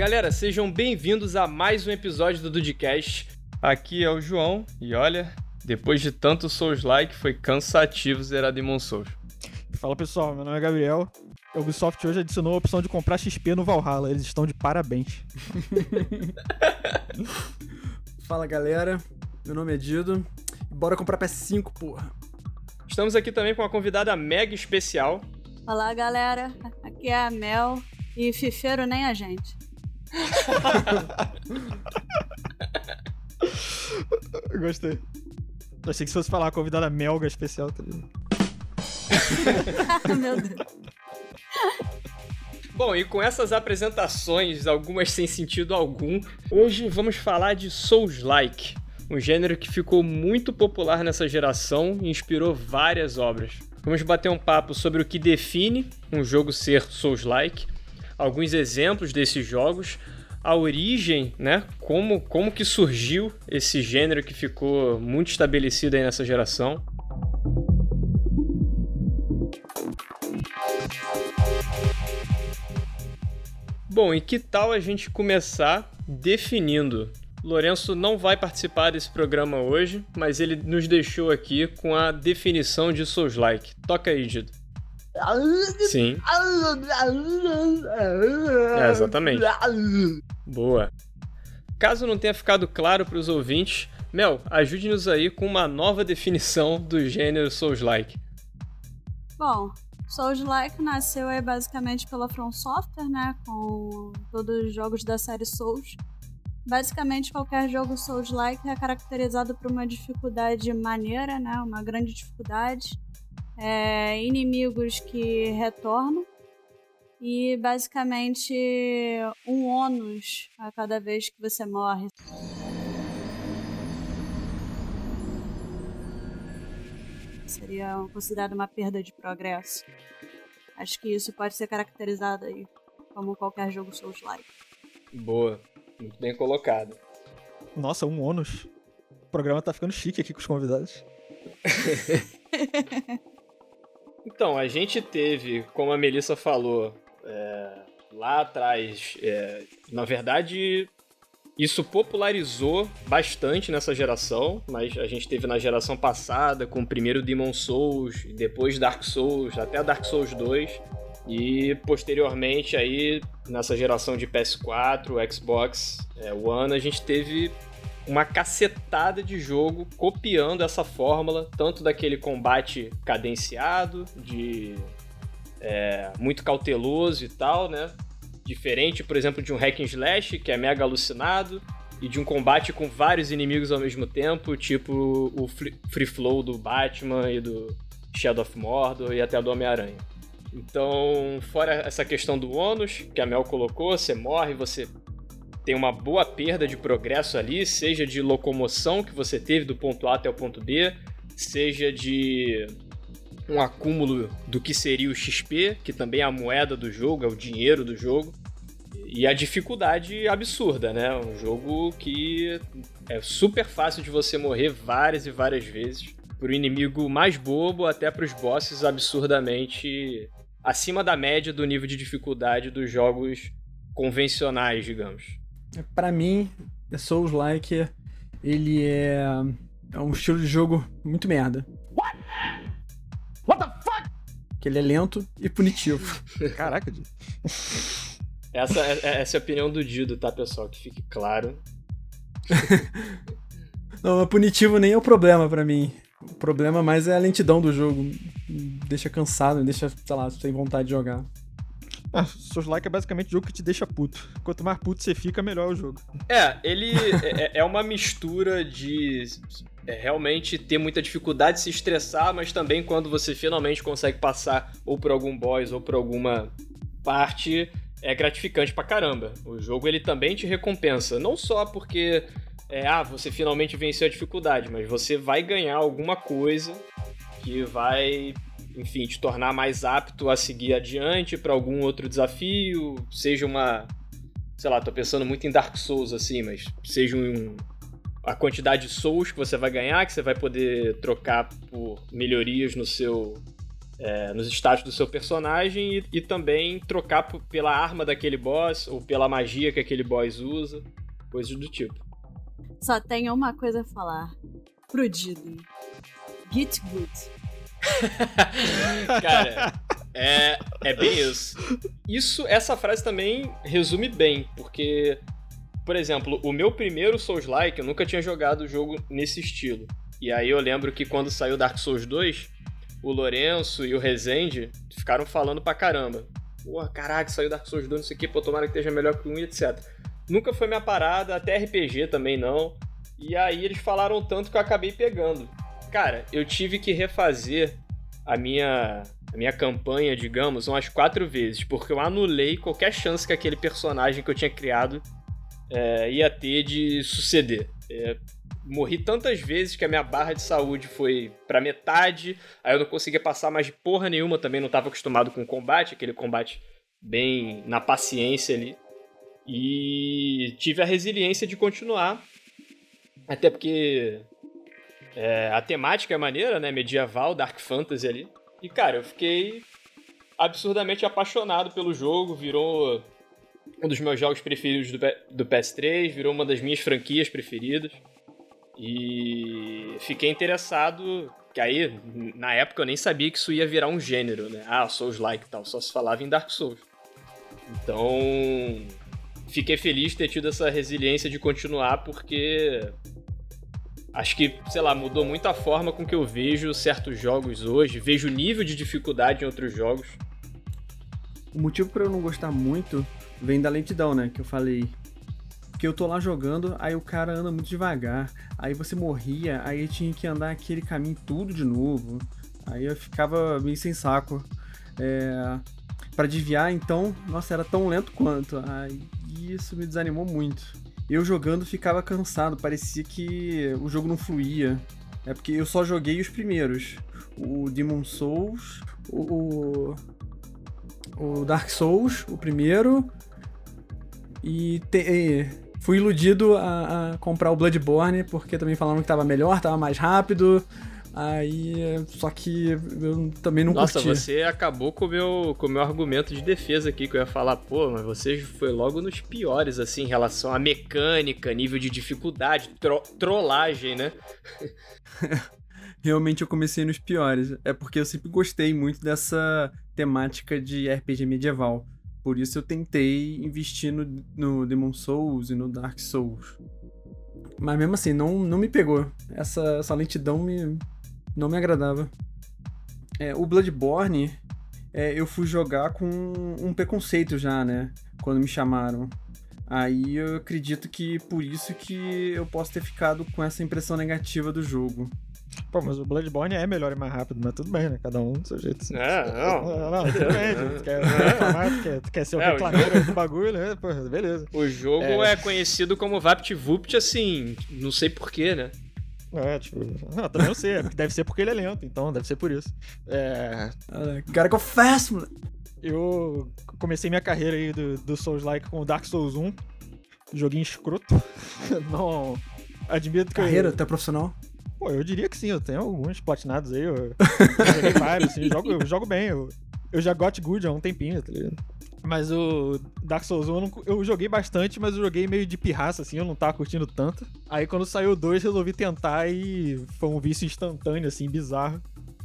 Galera, sejam bem-vindos a mais um episódio do Dudcast. Aqui é o João e olha, depois de tanto Souls-like, foi cansativo zerar Demon Souls. Fala pessoal, meu nome é Gabriel. A Ubisoft hoje adicionou a opção de comprar XP no Valhalla. Eles estão de parabéns. Fala galera, meu nome é Dido. Bora comprar PS5, porra. Estamos aqui também com uma convidada mega especial. Olá galera, aqui é a Mel e fifeiro nem a gente. Gostei. Achei que se fosse falar uma convidada melga especial, tá ligado? Meu Deus. Bom, e com essas apresentações, algumas sem sentido algum, hoje vamos falar de Souls-like, um gênero que ficou muito popular nessa geração e inspirou várias obras. Vamos bater um papo sobre o que define um jogo ser Souls-like, alguns exemplos desses jogos, a origem, né? Como, como que surgiu esse gênero que ficou muito estabelecido aí nessa geração. Bom, e que tal a gente começar definindo? Lourenço não vai participar desse programa hoje, mas ele nos deixou aqui com a definição de Souls-like. Toca aí, Dido. Sim. É, exatamente. Boa. Caso não tenha ficado claro para os ouvintes, Mel, ajude-nos aí com uma nova definição do gênero Souls-like. Bom, Souls-like nasceu aí basicamente pela From Software, né? Com todos os jogos da série Souls. Basicamente, qualquer jogo Souls-like é caracterizado por uma dificuldade maneira, né? Uma grande dificuldade. É, inimigos que retornam. E basicamente um ônus a cada vez que você morre. Seria considerado uma perda de progresso. Acho que isso pode ser caracterizado aí como qualquer jogo Souls-like. Boa, muito bem colocado. Nossa, um ônus. O programa tá ficando chique aqui com os convidados. Então, a gente teve, como a Melissa falou, é, lá atrás, é, na verdade, isso popularizou bastante nessa geração, mas a gente teve na geração passada com o primeiro Demon Souls, depois Dark Souls, até Dark Souls 2, e posteriormente aí nessa geração de PS4, Xbox é, One, a gente teve uma cacetada de jogo copiando essa fórmula, tanto daquele combate cadenciado, de é, muito cauteloso e tal, né? Diferente, por exemplo, de um hack and slash, que é mega alucinado, e de um combate com vários inimigos ao mesmo tempo, tipo o Free Flow do Batman e do Shadow of Mordor e até do Homem-Aranha. Então, fora essa questão do ônus que a Mel colocou, você morre, você tem uma boa perda de progresso ali, seja de locomoção que você teve do ponto A até o ponto B, seja de um acúmulo do que seria o XP, que também é a moeda do jogo, é o dinheiro do jogo. E a dificuldade absurda, né? Um jogo que é super fácil de você morrer várias e várias vezes. Pro inimigo mais bobo, até pros bosses absurdamente acima da média do nível de dificuldade dos jogos convencionais, digamos. Para mim, Souls-like, ele é, é um estilo de jogo muito merda. What? What the fuck? Que ele é lento e punitivo. Caraca, Dido. Essa, essa é a opinião do Dido, tá, pessoal? Que fique claro. Não, punitivo nem é o problema para mim. O problema mais é a lentidão do jogo. Me deixa cansado, me deixa, sei lá, sem vontade de jogar. Ah, Souls Like é basicamente o jogo que te deixa puto. Quanto mais puto você fica, melhor é o jogo. É, ele é, é uma mistura de é, realmente ter muita dificuldade de se estressar, mas também quando você finalmente consegue passar ou por algum boss ou por alguma parte, é gratificante pra caramba. O jogo ele também te recompensa, não só porque é, ah, você finalmente venceu a dificuldade, mas você vai ganhar alguma coisa que vai, enfim, te tornar mais apto a seguir adiante para algum outro desafio, seja uma, sei lá, tô pensando muito em Dark Souls assim, mas seja um a quantidade de souls que você vai ganhar, que você vai poder trocar por melhorias no seu é, nos status do seu personagem e, e também trocar pela arma daquele boss ou pela magia que aquele boss usa, coisas do tipo. Só tenho uma coisa a falar. Pro Didon. Get good. Cara, é, é bem isso. Isso, essa frase também resume bem, porque, por exemplo, o meu primeiro Souls-like, eu nunca tinha jogado o jogo nesse estilo. E aí eu lembro que quando saiu Dark Souls 2, o Lourenço e o Rezende ficaram falando pra caramba. Porra, caraca, saiu Dark Souls 2, não sei o que, pô, tomara que esteja melhor que o 1 e etc. Nunca foi minha parada, até RPG também não. E aí eles falaram tanto que eu acabei pegando. Cara, eu tive que refazer a minha, a minha campanha, digamos, umas quatro vezes, porque eu anulei qualquer chance que aquele personagem que eu tinha criado é, ia ter de suceder. É, morri tantas vezes que a minha barra de saúde foi pra metade, aí eu não conseguia passar mais de porra nenhuma, também não estava acostumado com combate, aquele combate bem na paciência ali. E tive a resiliência de continuar, até porque é, a temática é maneira, né? Medieval, Dark Fantasy ali. E cara, eu fiquei absurdamente apaixonado pelo jogo, virou um dos meus jogos preferidos do, do PS3, virou uma das minhas franquias preferidas. E fiquei interessado, que aí, na época, eu nem sabia que isso ia virar um gênero, né? Ah, Souls-like e tal, só se falava em Dark Souls. Então, fiquei feliz de ter tido essa resiliência de continuar, porque acho que, sei lá, mudou muito a forma com que eu vejo certos jogos hoje, vejo o nível de dificuldade em outros jogos. O motivo para eu não gostar muito vem da lentidão, né? Que eu falei porque eu tô lá jogando, aí o cara anda muito devagar, aí você morria, aí tinha que andar aquele caminho tudo de novo. Aí eu ficava meio sem saco. É... para desviar, então, nossa, era tão lento quanto. Aí isso me desanimou muito. Eu jogando ficava cansado, parecia que o jogo não fluía. É porque eu só joguei os primeiros. O Demon Souls, o, o Dark Souls, o primeiro, e, te, Fui iludido a, a, comprar o Bloodborne, porque também falaram que tava melhor, tava mais rápido. Aí, só que eu também não Nossa, curti. Você acabou com o meu, com o meu argumento de defesa aqui, que eu ia falar, pô, mas você foi logo nos piores, assim, em relação à mecânica, nível de dificuldade, tro trollagem, né? Realmente eu comecei nos piores. É porque eu sempre gostei muito dessa temática de RPG medieval. Por isso eu tentei investir no, no Demon Souls e no Dark Souls. Mas mesmo assim, não, não me pegou. Essa, essa lentidão me, não me agradava. É, o Bloodborne, é, eu fui jogar com um preconceito já, né? Quando me chamaram. Aí eu acredito que por isso que eu posso ter ficado com essa impressão negativa do jogo. Pô, mas o Bloodborne é melhor e mais rápido, mas tudo bem, né? Cada um do seu jeito. Assim. É, não. Não, tudo bem, tu quer reclamar, tu quer, tu quer ser o é, reclameiro do bagulho, né? Pô, beleza. O jogo é, é conhecido como VaptVupt, assim, não sei porquê, né? É, tipo, não, também não sei, deve ser porque ele é lento, então deve ser por isso. É. Gotta go fast, mano. Eu comecei minha carreira aí do, do Souls-like com o Dark Souls 1. Joguinho escroto. não. Admito que. Carreira, eu... até profissional? Pô, eu diria que sim, eu tenho alguns platinados aí, eu, eu joguei vários, assim, eu jogo, eu jogo bem, eu, eu já got good há um tempinho, tá ligado? Mas o Dark Souls 1 eu, joguei bastante, mas eu joguei meio de pirraça, assim, eu não tava curtindo tanto. Aí quando saiu o 2, resolvi tentar e foi um vício instantâneo, assim, bizarro.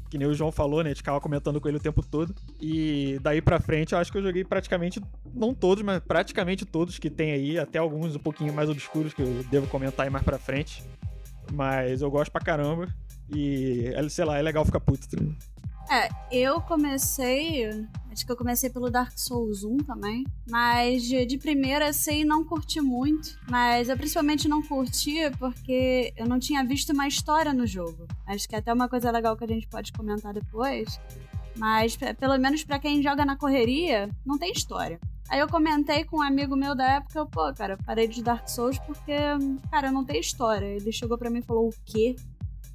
Que nem o João falou, né? A gente ficava comentando com ele o tempo todo. E daí pra frente eu acho que eu joguei praticamente, não todos, mas praticamente todos que tem aí, até alguns um pouquinho mais obscuros que eu devo comentar aí mais pra frente. Mas eu gosto pra caramba. E, sei lá, é legal ficar puto. Tá é, eu comecei. Acho que eu comecei pelo Dark Souls 1 também. Mas de, primeira, assim, não curti muito. Mas eu principalmente não curti porque eu não tinha visto uma história no jogo. Acho que é até uma coisa legal que a gente pode comentar depois. Mas, pelo menos para quem joga na correria, não tem história. Aí eu comentei com um amigo meu da época, pô, cara, parei de Dark Souls porque, cara, não tem história. Ele chegou para mim e falou: o quê?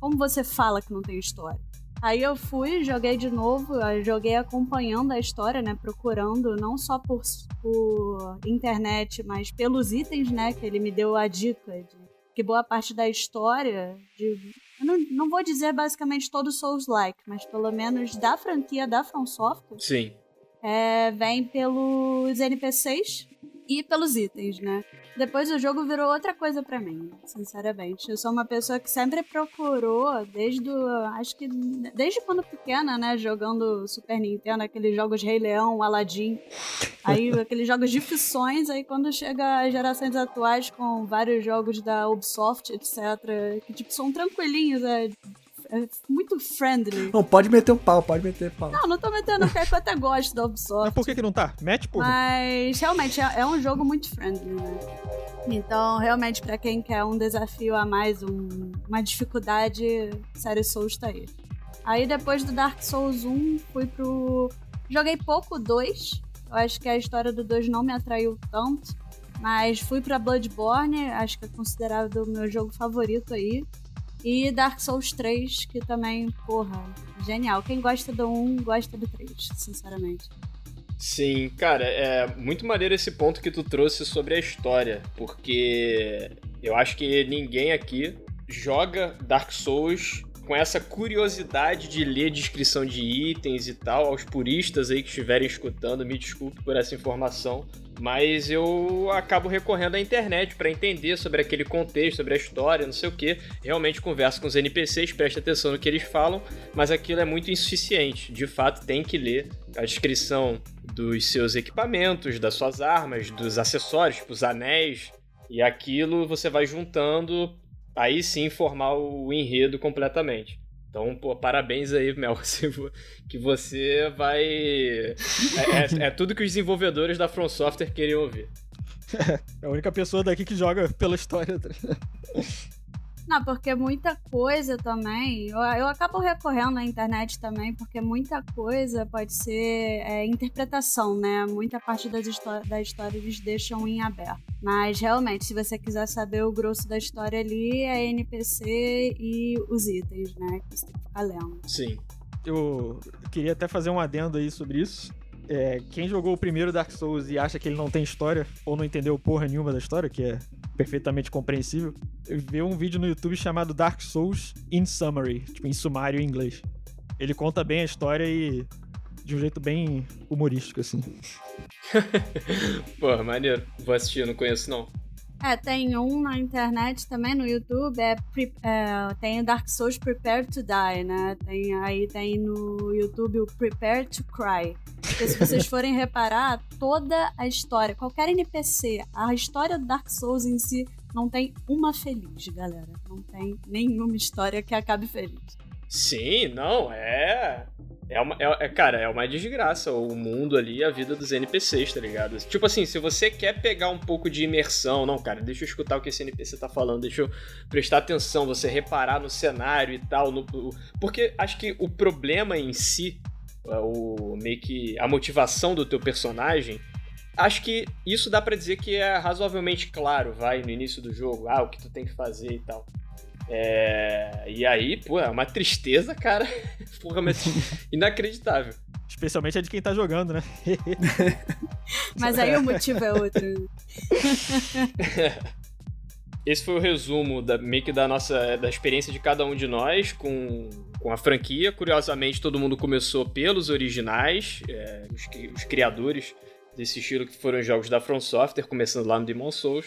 Como você fala que não tem história? Aí eu fui, joguei de novo, joguei acompanhando a história, né? Procurando não só por, por internet, mas pelos itens, né? Que ele me deu a dica de que boa parte da história de. Eu não, não vou dizer basicamente todo Souls-like, mas pelo menos da franquia da From Software. Sim. É, vem pelos NPCs e pelos itens, né? Depois o jogo virou outra coisa para mim, sinceramente. Eu sou uma pessoa que sempre procurou, desde o, acho que desde quando pequena, né, jogando Super Nintendo, aqueles jogos Rei Leão, Aladdin, aí aqueles jogos de ficções, aí quando chega as gerações atuais com vários jogos da Ubisoft, etc, que tipo são tranquilinhos, é, é muito friendly. Não, pode meter o pau, pode meter o pau. Não, não tô metendo, porque eu até gosto da Ubisoft. Mas por que que não tá? Mete, porra. Mas realmente é, é um jogo muito friendly, né? Então, realmente, pra quem quer um desafio a mais, um- uma dificuldade, série Souls tá aí. Aí depois do Dark Souls 1, fui pro. Joguei pouco o 2. Eu acho que a história do 2 não me atraiu tanto. Mas fui pra Bloodborne, acho que é considerado o meu jogo favorito aí. E Dark Souls 3, que também, porra, genial. Quem gosta do 1, gosta do 3, sinceramente. Sim, cara, é muito maneiro esse ponto que tu trouxe sobre a história, porque eu acho que ninguém aqui joga Dark Souls com essa curiosidade de ler descrição de itens e tal, aos puristas aí que estiverem escutando, me desculpe por essa informação, mas eu acabo recorrendo à internet para entender sobre aquele contexto, sobre a história, não sei o que. Realmente converso com os NPCs, preste atenção no que eles falam, mas aquilo é muito insuficiente. De fato, tem que ler a descrição dos seus equipamentos, das suas armas, dos acessórios, tipo os anéis, e aquilo você vai juntando, aí sim formar o enredo completamente. Então, pô, parabéns aí, Mel, que você vai. É, é- é tudo que os desenvolvedores da From Software queriam ouvir. É a única pessoa daqui que joga pela história. Não, porque muita coisa também. Eu, eu acabo recorrendo à internet também, porque muita coisa pode ser é, interpretação, né? Muita parte das da história eles deixam em aberto. Mas realmente, se você quiser saber o grosso da história ali, é NPC e os itens, né? Que você tem que ficar lendo. Sim. Eu queria até fazer um adendo aí sobre isso. É, quem jogou o primeiro Dark Souls e acha que ele não tem história, ou não entendeu porra nenhuma da história, que é perfeitamente compreensível, vê um vídeo no YouTube chamado Dark Souls in Summary, tipo, em sumário em inglês. Ele conta bem a história e de um jeito bem humorístico, assim. Pô, maneiro. Vou assistir, não conheço não. É, tem um na internet também, no YouTube, é, é, tem o Dark Souls Prepare to Die, né? Tem, aí tem no YouTube o Prepare to Cry. Porque se vocês forem reparar, toda a história, qualquer NPC, a história do Dark Souls em si, não tem uma feliz, galera. Não tem nenhuma história que acabe feliz. Sim, não, é. É uma. É, é- cara, é uma desgraça o mundo ali, a vida dos NPCs, tá ligado? Tipo assim, se você quer pegar um pouco de imersão, não, cara, deixa eu escutar o que esse NPC tá falando, deixa eu prestar atenção, você reparar no cenário e tal. no- porque acho que o problema em si, é, o meio que a motivação do teu personagem. Acho que isso dá pra dizer que é razoavelmente claro, vai, no início do jogo, ah, o que tu tem que fazer e tal. É, e aí, pô, é uma tristeza, cara. Porra, mas inacreditável. Especialmente a de quem tá jogando, né? Mas aí o motivo é outro. Esse foi o resumo da, meio que da nossa da experiência de cada um de nós com, com a franquia. Curiosamente, todo mundo começou pelos originais, é, os, os criadores desse estilo que foram os jogos da From Software, começando lá no Demon Souls.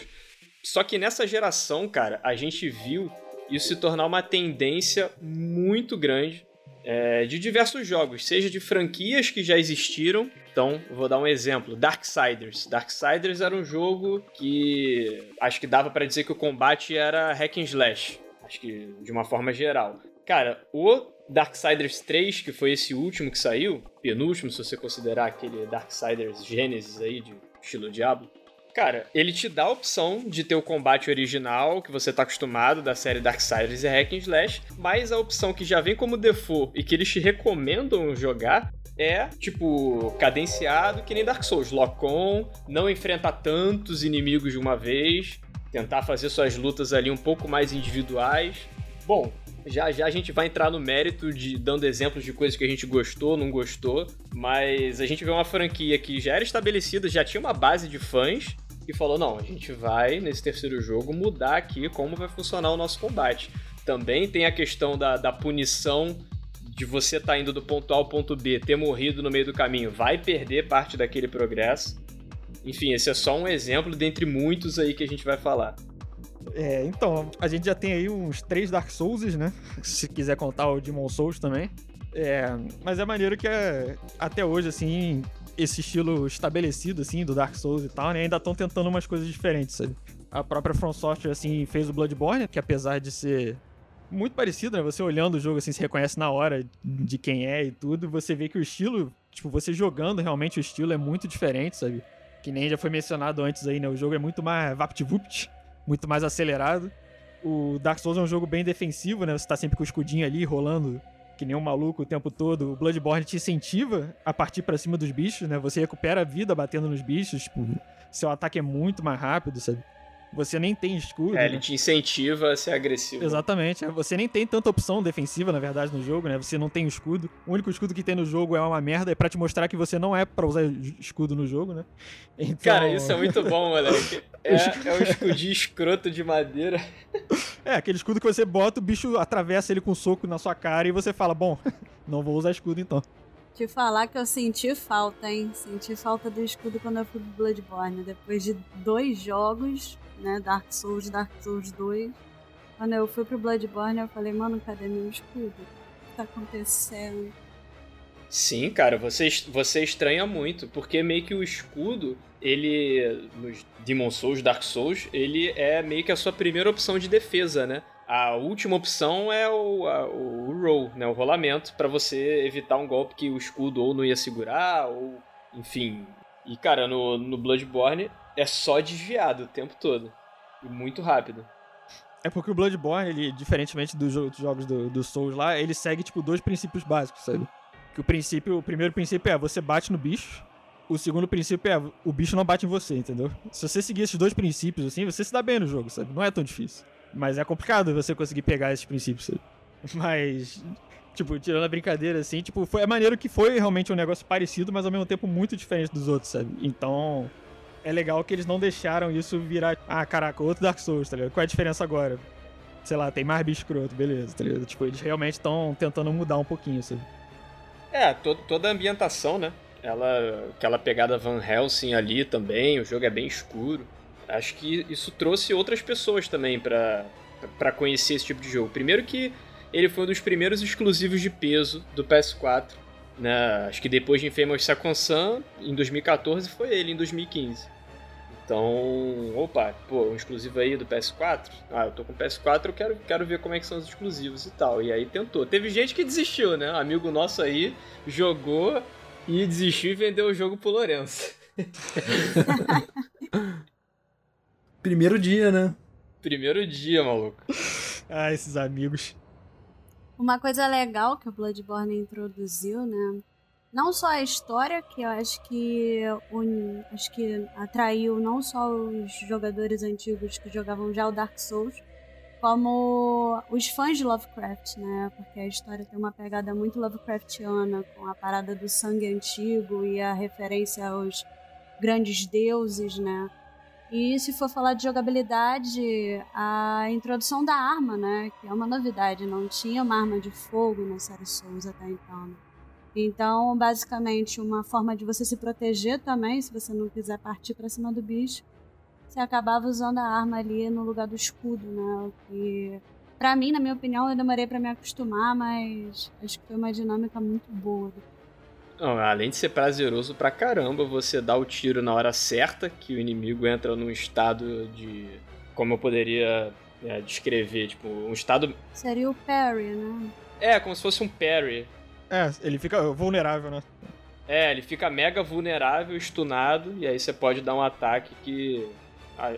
Só que nessa geração, cara, a gente viu isso se tornar uma tendência muito grande é, de diversos jogos, seja de franquias que já existiram. Então, vou dar um exemplo: Darksiders. Darksiders era um jogo que acho que dava pra dizer que o combate era hack and slash, acho que de uma forma geral. Cara, o Darksiders 3, que foi esse último que saiu, penúltimo, se você considerar aquele Darksiders Genesis aí de estilo Diablo. Cara, ele te dá a opção de ter o combate original, que você tá acostumado da série Darksiders e Hack and Slash, mas a opção que já vem como default e que eles te recomendam jogar é, tipo, cadenciado que nem Dark Souls. Lock-on, não enfrentar tantos inimigos de uma vez, tentar fazer suas lutas ali um pouco mais individuais. Bom, já já a gente vai entrar no mérito de dando exemplos de coisas que a gente gostou, não gostou, mas a gente vê uma franquia que já era estabelecida, já tinha uma base de fãs e falou: não, a gente vai, nesse terceiro jogo, mudar aqui como vai funcionar o nosso combate. Também tem a questão da, da punição de você estar tá indo do ponto A ao ponto B, ter morrido no meio do caminho, vai perder parte daquele progresso. Enfim, esse é só um exemplo dentre muitos aí que a gente vai falar. É, então, a gente já tem aí uns três Dark Souls, né? Se quiser contar o Demon Souls também. É, mas é maneiro que é, até hoje, assim, esse estilo estabelecido, assim, do Dark Souls e tal, né? Ainda estão tentando umas coisas diferentes, sabe? A própria From Software, assim, fez o Bloodborne, que apesar de ser muito parecido, né? Você olhando o jogo, assim, se reconhece na hora de quem é e tudo, você vê que o estilo, tipo, você jogando realmente o estilo é muito diferente, sabe? Que nem já foi mencionado antes aí, né? O jogo é muito mais vapt-vupt, muito mais acelerado. O Dark Souls é um jogo bem defensivo, né? Você tá sempre com o escudinho ali rolando que nem um maluco o tempo todo. O Bloodborne te incentiva a partir para cima dos bichos, né? Você recupera a vida batendo nos bichos, tipo, seu ataque é muito mais rápido, sabe? Você nem tem escudo. É, né? ele te incentiva a ser agressivo. Exatamente. É. Você nem tem tanta opção defensiva, na verdade, no jogo, né? Você não tem escudo. O único escudo que tem no jogo é uma merda, é pra te mostrar que você não é pra usar escudo no jogo, né? Então... Cara, isso é muito bom, moleque. É, é um escudinho escroto de madeira. É, aquele escudo que você bota, o bicho atravessa ele com um soco na sua cara e você fala, bom, não vou usar escudo então. Te falar que eu senti falta, hein? Senti falta do escudo quando eu fui pro Bloodborne. Depois de dois jogos, né? Dark Souls, Dark Souls 2. Quando eu fui pro Bloodborne, eu falei, mano, cadê meu escudo? O que tá acontecendo? Sim, cara, você, você estranha muito, porque meio que o escudo, ele, nos Demon Souls, Dark Souls, ele é meio que a sua primeira opção de defesa, né? A última opção é o, a, o roll, né? O rolamento, para você evitar um golpe que o escudo ou não ia segurar, ou enfim. E, cara, no, no Bloodborne, é só desviado o tempo todo. E muito rápido. É porque o Bloodborne, ele, diferentemente dos jogos do, do Souls lá, ele segue, tipo, dois princípios básicos, sabe? Que o princípio, o primeiro princípio é você bate no bicho, o segundo princípio é o bicho não bate em você, entendeu? Se você seguir esses dois princípios, assim, você se dá bem no jogo, sabe? Não é tão difícil. Mas é complicado você conseguir pegar esses princípios, sabe? Mas, tipo, tirando a brincadeira, assim, tipo, foi, é maneiro que foi realmente um negócio parecido, mas ao mesmo tempo muito diferente dos outros, sabe? Então, é legal que eles não deixaram isso virar, ah, caraca, outro Dark Souls, tá ligado? Qual é a diferença agora? Sei lá, tem mais bicho escroto, beleza, tá ligado? Tipo, eles realmente estão tentando mudar um pouquinho, sabe? É, to toda a ambientação, né? Ela, aquela pegada Van Helsing ali também, o jogo é bem escuro. Acho que isso trouxe outras pessoas também para para conhecer esse tipo de jogo. Primeiro que ele foi um dos primeiros exclusivos de peso do PS4, né? Acho que depois de Infamous Second Son, em 2014, foi ele em 2015. Então, opa, pô, um exclusivo aí do PS4? Ah, eu tô com PS4, eu quero, quero ver como é que são os exclusivos e tal. E aí tentou. Teve gente que desistiu, né? Um amigo nosso aí jogou e desistiu e vendeu o jogo pro Lourenço. Primeiro dia, né? Primeiro dia, maluco. ah, esses amigos. Uma coisa legal que o Bloodborne introduziu, né? não só a história, que eu acho que, un... acho que atraiu não só os jogadores antigos que jogavam já o Dark Souls, como os fãs de Lovecraft, né? Porque a história tem uma pegada muito Lovecraftiana, com a parada do sangue antigo e a referência aos grandes deuses, né? E se for falar de jogabilidade, a introdução da arma, né? Que é uma novidade, não tinha uma arma de fogo na série Souls até então. Né? Então, basicamente, uma forma de você se proteger também, se você não quiser partir para cima do bicho, você acabava usando a arma ali no lugar do escudo, né? Que, para mim, na minha opinião, eu demorei para me acostumar, mas acho que foi uma dinâmica muito boa. Não, além de ser prazeroso pra caramba, você dá o tiro na hora certa, que o inimigo entra num estado de. Como eu poderia é, descrever? Tipo, um estado. Seria o parry, né? É, como se fosse um parry. É, ele fica vulnerável, né? É, ele fica mega vulnerável, stunado, e aí você pode dar um ataque que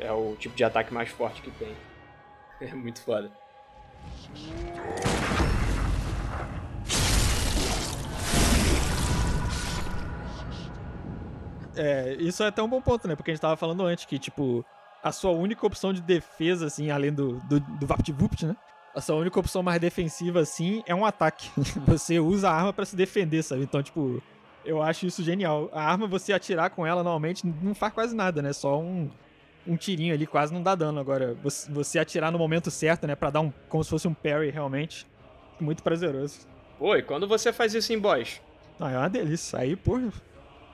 é o tipo de ataque mais forte que tem. É muito foda. É, isso é até um bom ponto, né? Porque a gente tava falando antes que, tipo, a sua única opção de defesa, assim, além do, do, do VaptVupt, né? a sua única opção mais defensiva, assim, é um ataque. Você usa a arma para se defender, sabe? Então, tipo, eu acho isso genial. A arma, você atirar com ela, normalmente, não faz quase nada, né? Só um, um tirinho ali quase não dá dano. Agora, você, você atirar no momento certo, né? Pra dar um. como se fosse um parry realmente. Muito prazeroso. Pô, e quando você faz isso em boss? Não, é uma delícia. Aí, porra,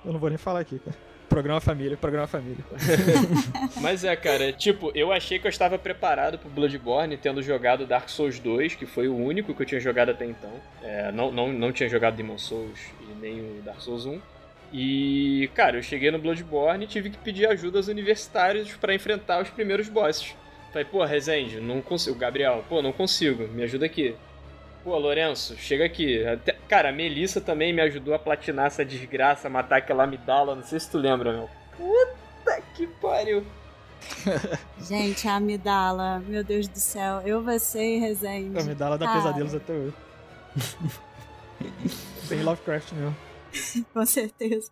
eu não vou nem falar aqui, cara. Programa família, programa família. Mas é, cara, tipo, eu achei que eu estava preparado pro Bloodborne tendo jogado Dark Souls 2, que foi o único que eu tinha jogado até então. É, não, não, não tinha jogado Demon Souls e nem o Dark Souls 1. E, cara, eu cheguei no Bloodborne e tive que pedir ajuda aos universitários para enfrentar os primeiros bosses. Falei, pô, Rezende, não consigo. Gabriel, pô, não consigo, me ajuda aqui. Pô, Lourenço, chega aqui. Até... Cara, a Melissa também me ajudou a platinar essa desgraça, matar aquela amidala. Não sei se tu lembra, meu. Puta que pariu. Gente, a amidala, meu Deus do céu. Eu, você e Rezende. A amidala dá Cara. pesadelos até hoje. Bem Lovecraft mesmo. Com certeza.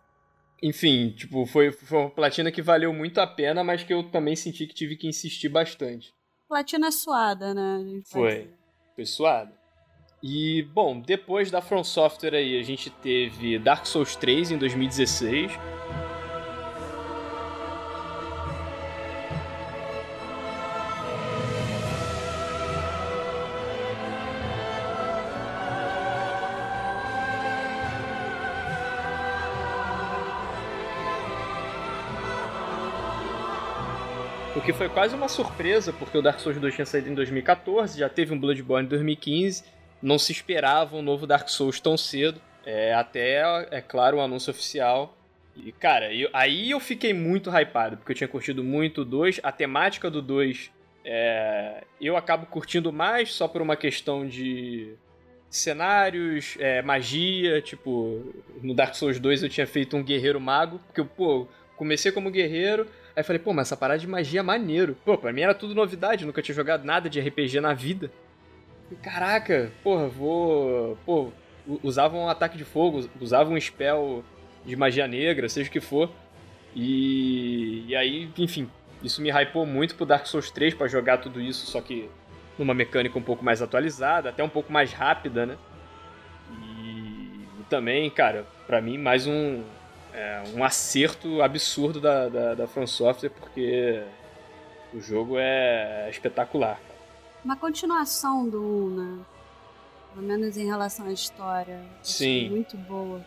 Enfim, tipo, foi, foi uma platina que valeu muito a pena, mas que eu também senti que tive que insistir bastante. Platina suada, né? Foi. Foi suado. E, bom, depois da From Software aí, a gente teve Dark Souls 3 em 2016. O que foi quase uma surpresa, porque o Dark Souls 2 tinha saído em 2014, já teve um Bloodborne em 2015, não se esperava um novo Dark Souls tão cedo, é, até, é claro, o anúncio oficial. E, cara, eu- aí eu fiquei muito hypado, porque eu tinha curtido muito o 2, a temática do 2 é, eu acabo curtindo mais só por uma questão de cenários, é, magia, tipo, no Dark Souls 2 eu tinha feito um guerreiro mago, porque eu, pô, comecei como guerreiro, Aí falei, pô, mas essa parada de magia é maneiro. Pô, pra mim era tudo novidade, nunca tinha jogado nada de RPG na vida. Caraca, porra, vou. Pô, usava um ataque de fogo, usava um spell de magia negra, seja o que for. E, e aí, enfim, isso me hypou muito pro Dark Souls 3 pra jogar tudo isso, só que numa mecânica um pouco mais atualizada, até um pouco mais rápida, né? E, e também, cara, pra mim, mais um, é, um acerto absurdo da, da, da From Software, porque o jogo é espetacular. Uma continuação do 1, né? Pelo menos em relação à história. Sim. Muito boa.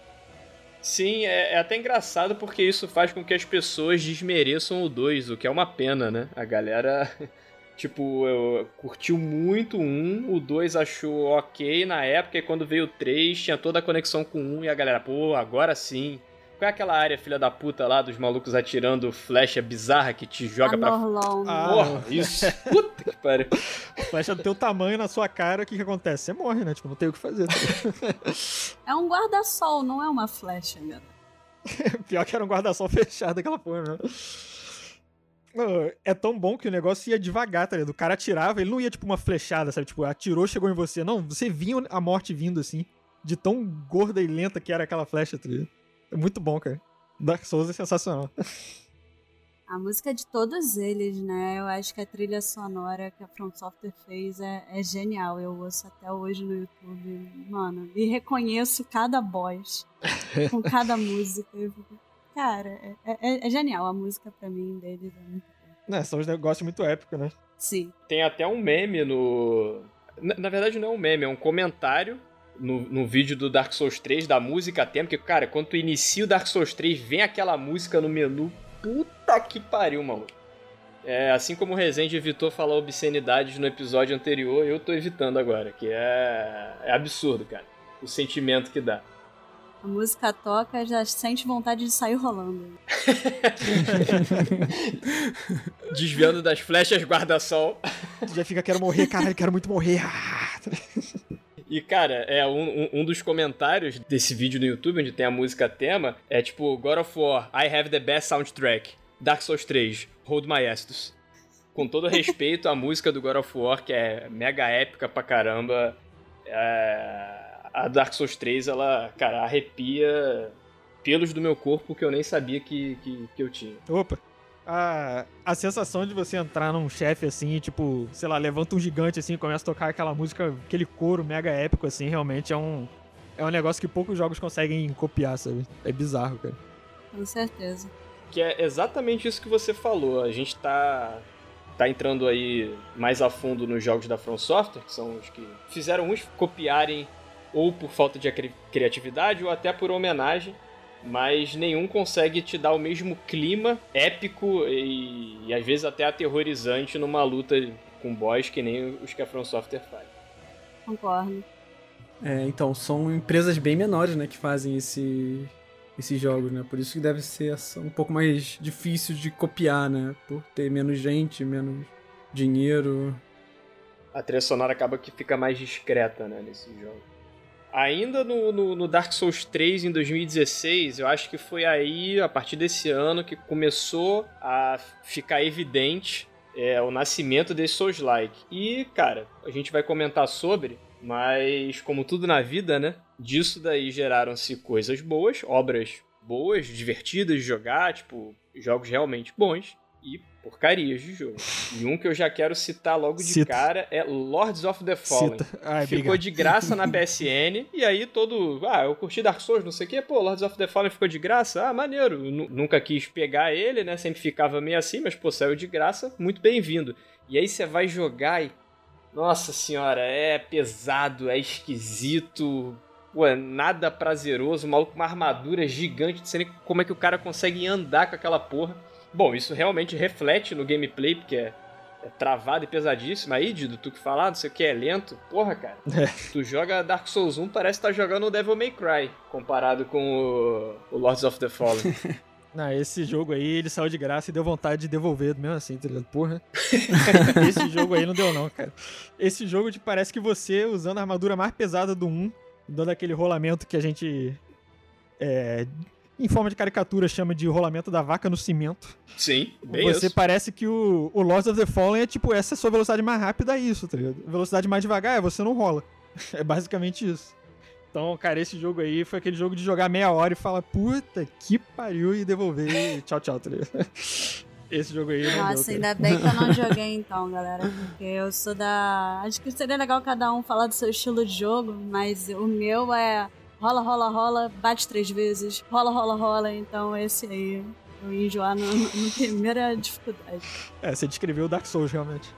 Sim, é, é até engraçado porque isso faz com que as pessoas desmereçam o 2, o que é uma pena, né? A galera, tipo, eu, curtiu muito o 1, o 2 achou ok na época, e quando veio o 3 tinha toda a conexão com o 1 e a galera, pô, agora sim. Qual é aquela área, filha da puta, lá dos malucos atirando flecha bizarra que te joga pra Norlon. Ah, Porra, isso. Puta que pariu. Flecha do teu tamanho na sua cara, o que que acontece? Você morre, né? Tipo, não tem o que fazer. tá? É um guarda-sol, não é uma flecha, galera. Pior que era um guarda-sol fechado aquela porra mesmo. Não, É tão bom que o negócio ia devagar, tá ligado? O cara atirava, ele não ia tipo uma flechada, sabe? Tipo, atirou, chegou em você. Não, você vinha a morte vindo assim. De tão gorda e lenta que era aquela flecha, tá ligado? É muito bom, cara. Dark Souls é sensacional. A música de todos eles, né? Eu acho que a trilha sonora que a From Software fez é, é genial. Eu ouço até hoje no YouTube. Mano, e reconheço cada voz com cada música. Cara, é, é- é genial. A música pra mim deles é muito boa. Né, são uns negócios muito épicos, né? Sim. Tem até um meme no. Na, na verdade, não é um meme, é um comentário no, no vídeo do Dark Souls 3 da música tema. Porque, cara, quando tu inicia o Dark Souls 3, vem aquela música no menu. Puta que pariu, maluco. É, assim como o Rezende evitou falar obscenidades no episódio anterior, eu tô evitando agora, que é, é absurdo, cara. O sentimento que dá. A música toca, já sente vontade de sair rolando. Desviando das flechas guarda-sol. Tu já fica, quero morrer, caralho, quero muito morrer. E, cara, é um, um- dos comentários desse vídeo no YouTube, onde tem a música tema, é tipo, God of War, I have the best soundtrack. Dark Souls 3, Hold My Estus. Com todo respeito à música do God of War, que é mega épica pra caramba, é, a Dark Souls 3, ela, cara, arrepia pelos do meu corpo que eu nem sabia que, que, que eu tinha. Opa. A, a sensação de você entrar num chefe assim, tipo, sei lá, levanta um gigante assim e começa a tocar aquela música, aquele coro mega épico assim, realmente é um é um negócio que poucos jogos conseguem copiar, sabe? É bizarro, cara. Com certeza. que é exatamente isso que você falou. A gente tá tá entrando aí mais a fundo nos jogos da From Software, que são os que fizeram uns copiarem ou por falta de criatividade ou até por homenagem, mas nenhum consegue te dar o mesmo clima épico e, e às vezes até aterrorizante numa luta com boss que nem os que a From Software faz. Concordo. É, então, são empresas bem menores, né, que fazem esse, esses jogos, né? Por isso que deve ser um pouco mais difícil de copiar, né? Por ter menos gente, menos dinheiro. A trilha sonora acaba que fica mais discreta, né, nesse jogo. Ainda no, no, no, Dark Souls 3 em 2016, eu acho que foi aí, a partir desse ano, que começou a ficar evidente é, o nascimento desse Souls-like. E, cara, a gente vai comentar sobre, mas como tudo na vida, né? Disso daí geraram-se coisas boas, obras boas, divertidas de jogar, tipo, jogos realmente bons e porcarias de jogo. E um que eu já quero citar logo de Cita. cara é Lords of the Fallen. Ai, ficou obrigado. de graça na PSN, e aí todo. Ah, eu curti Dark Souls, não sei o quê, pô, Lords of the Fallen ficou de graça? Ah, maneiro. nunca quis pegar ele, né? Sempre ficava meio assim, mas pô, saiu de graça, muito bem-vindo. E aí você vai jogar e. Nossa senhora, é pesado, é esquisito, Pô, é nada prazeroso, o maluco com uma armadura gigante, não sei nem como é que o cara consegue andar com aquela porra. Bom, isso realmente reflete no gameplay, porque é, é travado e pesadíssimo. Aí, Dido, tu que falar, não sei o que, é lento. Porra, cara. É. Tu joga Dark Souls 1, parece que tá jogando o Devil May Cry, comparado com o, o Lords of the Fallen. Não, esse jogo aí, ele saiu de graça e deu vontade de devolver mesmo assim, tá ligado? Porra. esse jogo aí não deu não, cara. Esse jogo te parece que você, usando a armadura mais pesada do 1, dando aquele rolamento que a gente é, em forma de caricatura, chama de rolamento da vaca no cimento. Sim, bem Você isso. parece que o, o Lords of the Fallen é tipo, essa é a sua velocidade mais rápida, é isso, tá ligado? Velocidade mais devagar é você não rola. É basicamente isso. Então, cara, esse jogo aí foi aquele jogo de jogar meia hora e falar, puta que pariu, e devolver e tchau, tchau, tá ligado? Esse jogo aí. Nossa, deu, ainda bem que eu não joguei então, galera. Porque eu sou da. Acho que seria legal cada um falar do seu estilo de jogo, mas o meu é rola, rola, rola, bate três vezes, rola, rola, rola. Então esse aí eu ia enjoar no, no primeira dificuldade. É, você descreveu o Dark Souls realmente.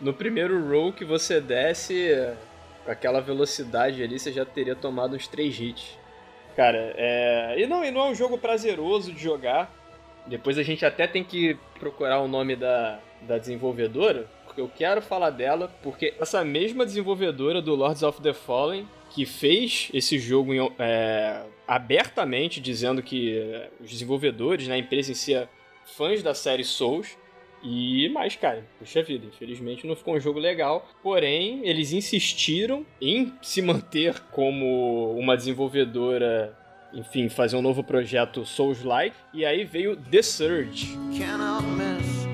No primeiro roll que você desce, com aquela velocidade ali, você já teria tomado uns três hits. Cara, é. E não, e não é um jogo prazeroso de jogar. Depois a gente até tem que procurar o nome da, da desenvolvedora, porque eu quero falar dela, porque essa mesma desenvolvedora do Lords of the Fallen que fez esse jogo é, abertamente, dizendo que é, os desenvolvedores, né, a empresa em si, é fãs da série Souls. E mais, cara, puxa vida, infelizmente não ficou um jogo legal. Porém, eles insistiram em se manter como uma desenvolvedora, enfim, fazer um novo projeto Souls-like. E aí veio The Surge. Cannot miss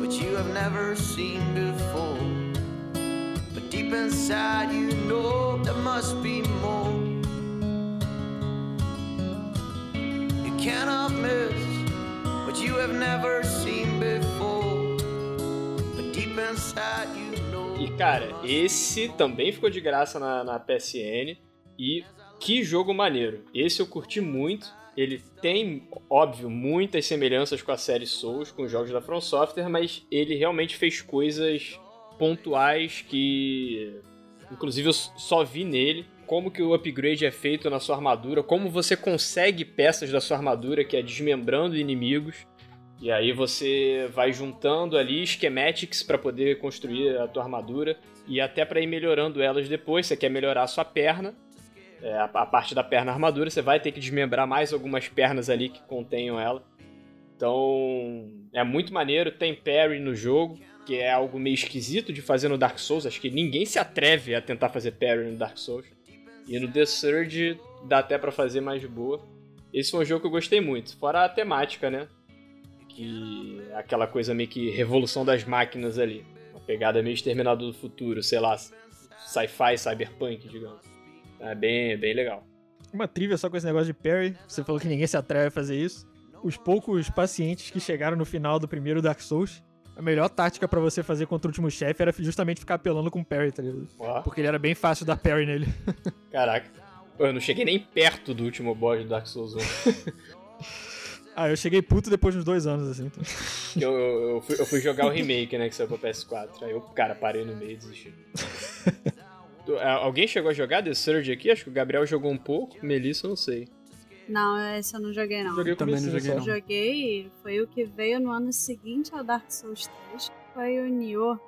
what you have never seen before. Deep inside you know there must be more. You cannot miss what you have never seen before. But deep inside you know. E cara, esse também ficou de graça na, na PSN. E que jogo maneiro. Esse eu curti muito. Ele tem, óbvio, muitas semelhanças com a série Souls, com os jogos da From Software, mas ele realmente fez coisas pontuais que Inclusive eu só vi nele como que o upgrade é feito na sua armadura, como você consegue peças da sua armadura, que é desmembrando inimigos. E aí você vai juntando ali schematics para poder construir a tua armadura e até para ir melhorando elas depois. Você quer melhorar a sua perna, é, a, parte da perna armadura, você vai ter que desmembrar mais algumas pernas ali que contenham ela. Então é muito maneiro, tem parry no jogo que é algo meio esquisito de fazer no Dark Souls. Acho que ninguém se atreve a tentar fazer parry no Dark Souls. E no The Surge dá até para fazer mais de boa. Esse foi um jogo que eu gostei muito. Fora a temática, né? Que é aquela coisa meio que revolução das máquinas ali. Uma pegada meio exterminador do futuro, sei lá, sci-fi, cyberpunk, digamos. É bem, bem legal. Uma trivia só com esse negócio de parry. Você falou que ninguém se atreve a fazer isso. Os poucos pacientes que chegaram no final do primeiro Dark Souls a melhor tática para você fazer contra o último chefe era justamente ficar apelando com o parry, tá ligado? Porque ele era bem fácil dar parry nele. Caraca. Eu não cheguei nem perto do último boss do Dark Souls 1. Ah, eu cheguei puto depois de uns dois anos, assim. Então. Eu, eu, eu, fui, eu, fui, jogar o remake, né, que saiu pra PS4. Aí eu, cara, parei no meio e desisti. Alguém chegou a jogar The Surge aqui? Acho que o Gabriel jogou um pouco, Melissa, eu não sei. Não, esse eu não joguei, não. Joguei também não joguei, não. Joguei, foi o que veio no ano seguinte ao Dark Souls 3, foi o Nioh.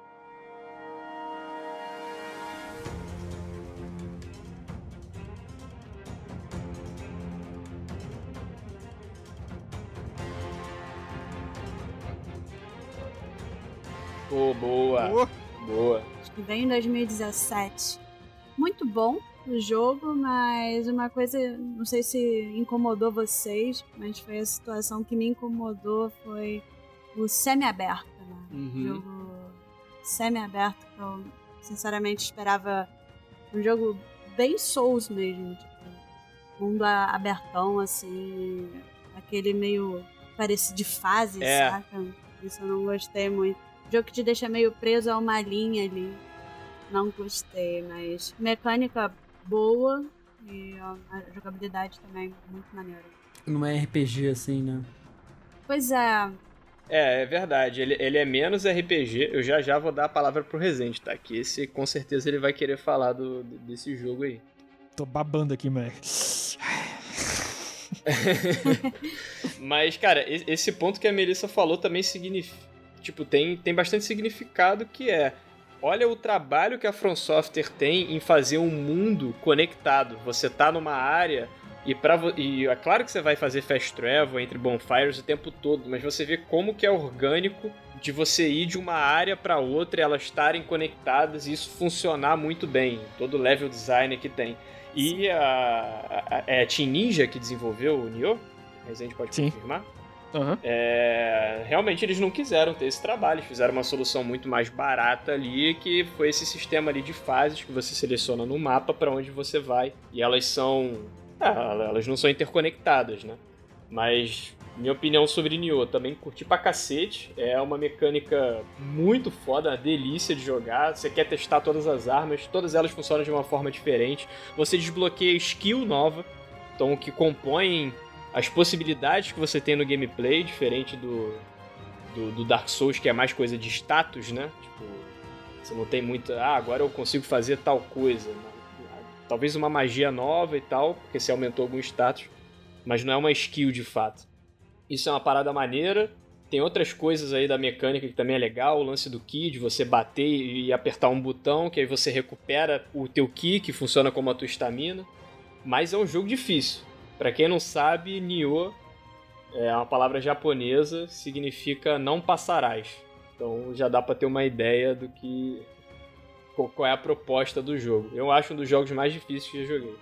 Oh, boa. Boa. Boa. Acho que veio em 2017. Muito bom o jogo, mas uma coisa, não sei se incomodou vocês, mas foi a situação que me incomodou foi o semi-aberto, né? Uhum. Jogo semi-aberto que eu sinceramente esperava um jogo bem Souls mesmo, tipo, mundo abertão assim, aquele meio parecido de fase, É. saca? Isso eu não gostei muito. Jogo que te deixa meio preso a uma linha ali. Não gostei, mas mecânica boa e a jogabilidade também muito maneira. Não é RPG assim, né? Pois é, É, é verdade. Ele, ele é menos RPG. Eu já já vou dar a palavra pro Rezende, tá? Que esse, com certeza, ele vai querer falar do, desse jogo aí. Tô babando aqui, moleque. Mas, cara, esse ponto que a Melissa falou também significa. Tipo, tem, tem bastante significado que é. Olha o trabalho que a From Software tem em fazer um mundo conectado. Você tá numa área e para e é claro que você vai fazer fast travel entre bonfires o tempo todo, mas você vê como que é orgânico de você ir de uma área para outra e elas estarem conectadas e isso funcionar muito bem. Todo o level design que tem. E a, a, é a Team Ninja que desenvolveu o Nioh? A Resident pode Sim. confirmar? Aham. É, realmente eles não quiseram ter esse trabalho, eles fizeram uma solução muito mais barata ali, que foi esse sistema ali de fases que você seleciona no mapa para onde você vai. E elas são. ah, elas não são interconectadas, né? Mas minha opinião sobre Nioh, também curti pra cacete. É uma mecânica muito foda, uma delícia de jogar. Você quer testar todas as armas, todas elas funcionam de uma forma diferente. Você desbloqueia skill nova, então que compõem as possibilidades que você tem no gameplay, diferente do, do, do Dark Souls, que é mais coisa de status, né? Tipo, você não tem muita. Ah, agora eu consigo fazer tal coisa. Talvez uma magia nova e tal, porque você aumentou algum status, mas não é uma skill de fato. Isso é uma parada maneira. Tem outras coisas aí da mecânica que também é legal, o lance do ki, de você bater e apertar um botão, que aí você recupera o teu ki, que funciona como a tua estamina. Mas é um jogo difícil. Pra quem não sabe, Nioh é uma palavra japonesa, significa não passarás. Então já dá pra ter uma ideia do que qual é a proposta do jogo. Eu acho um dos jogos mais difíceis que já joguei.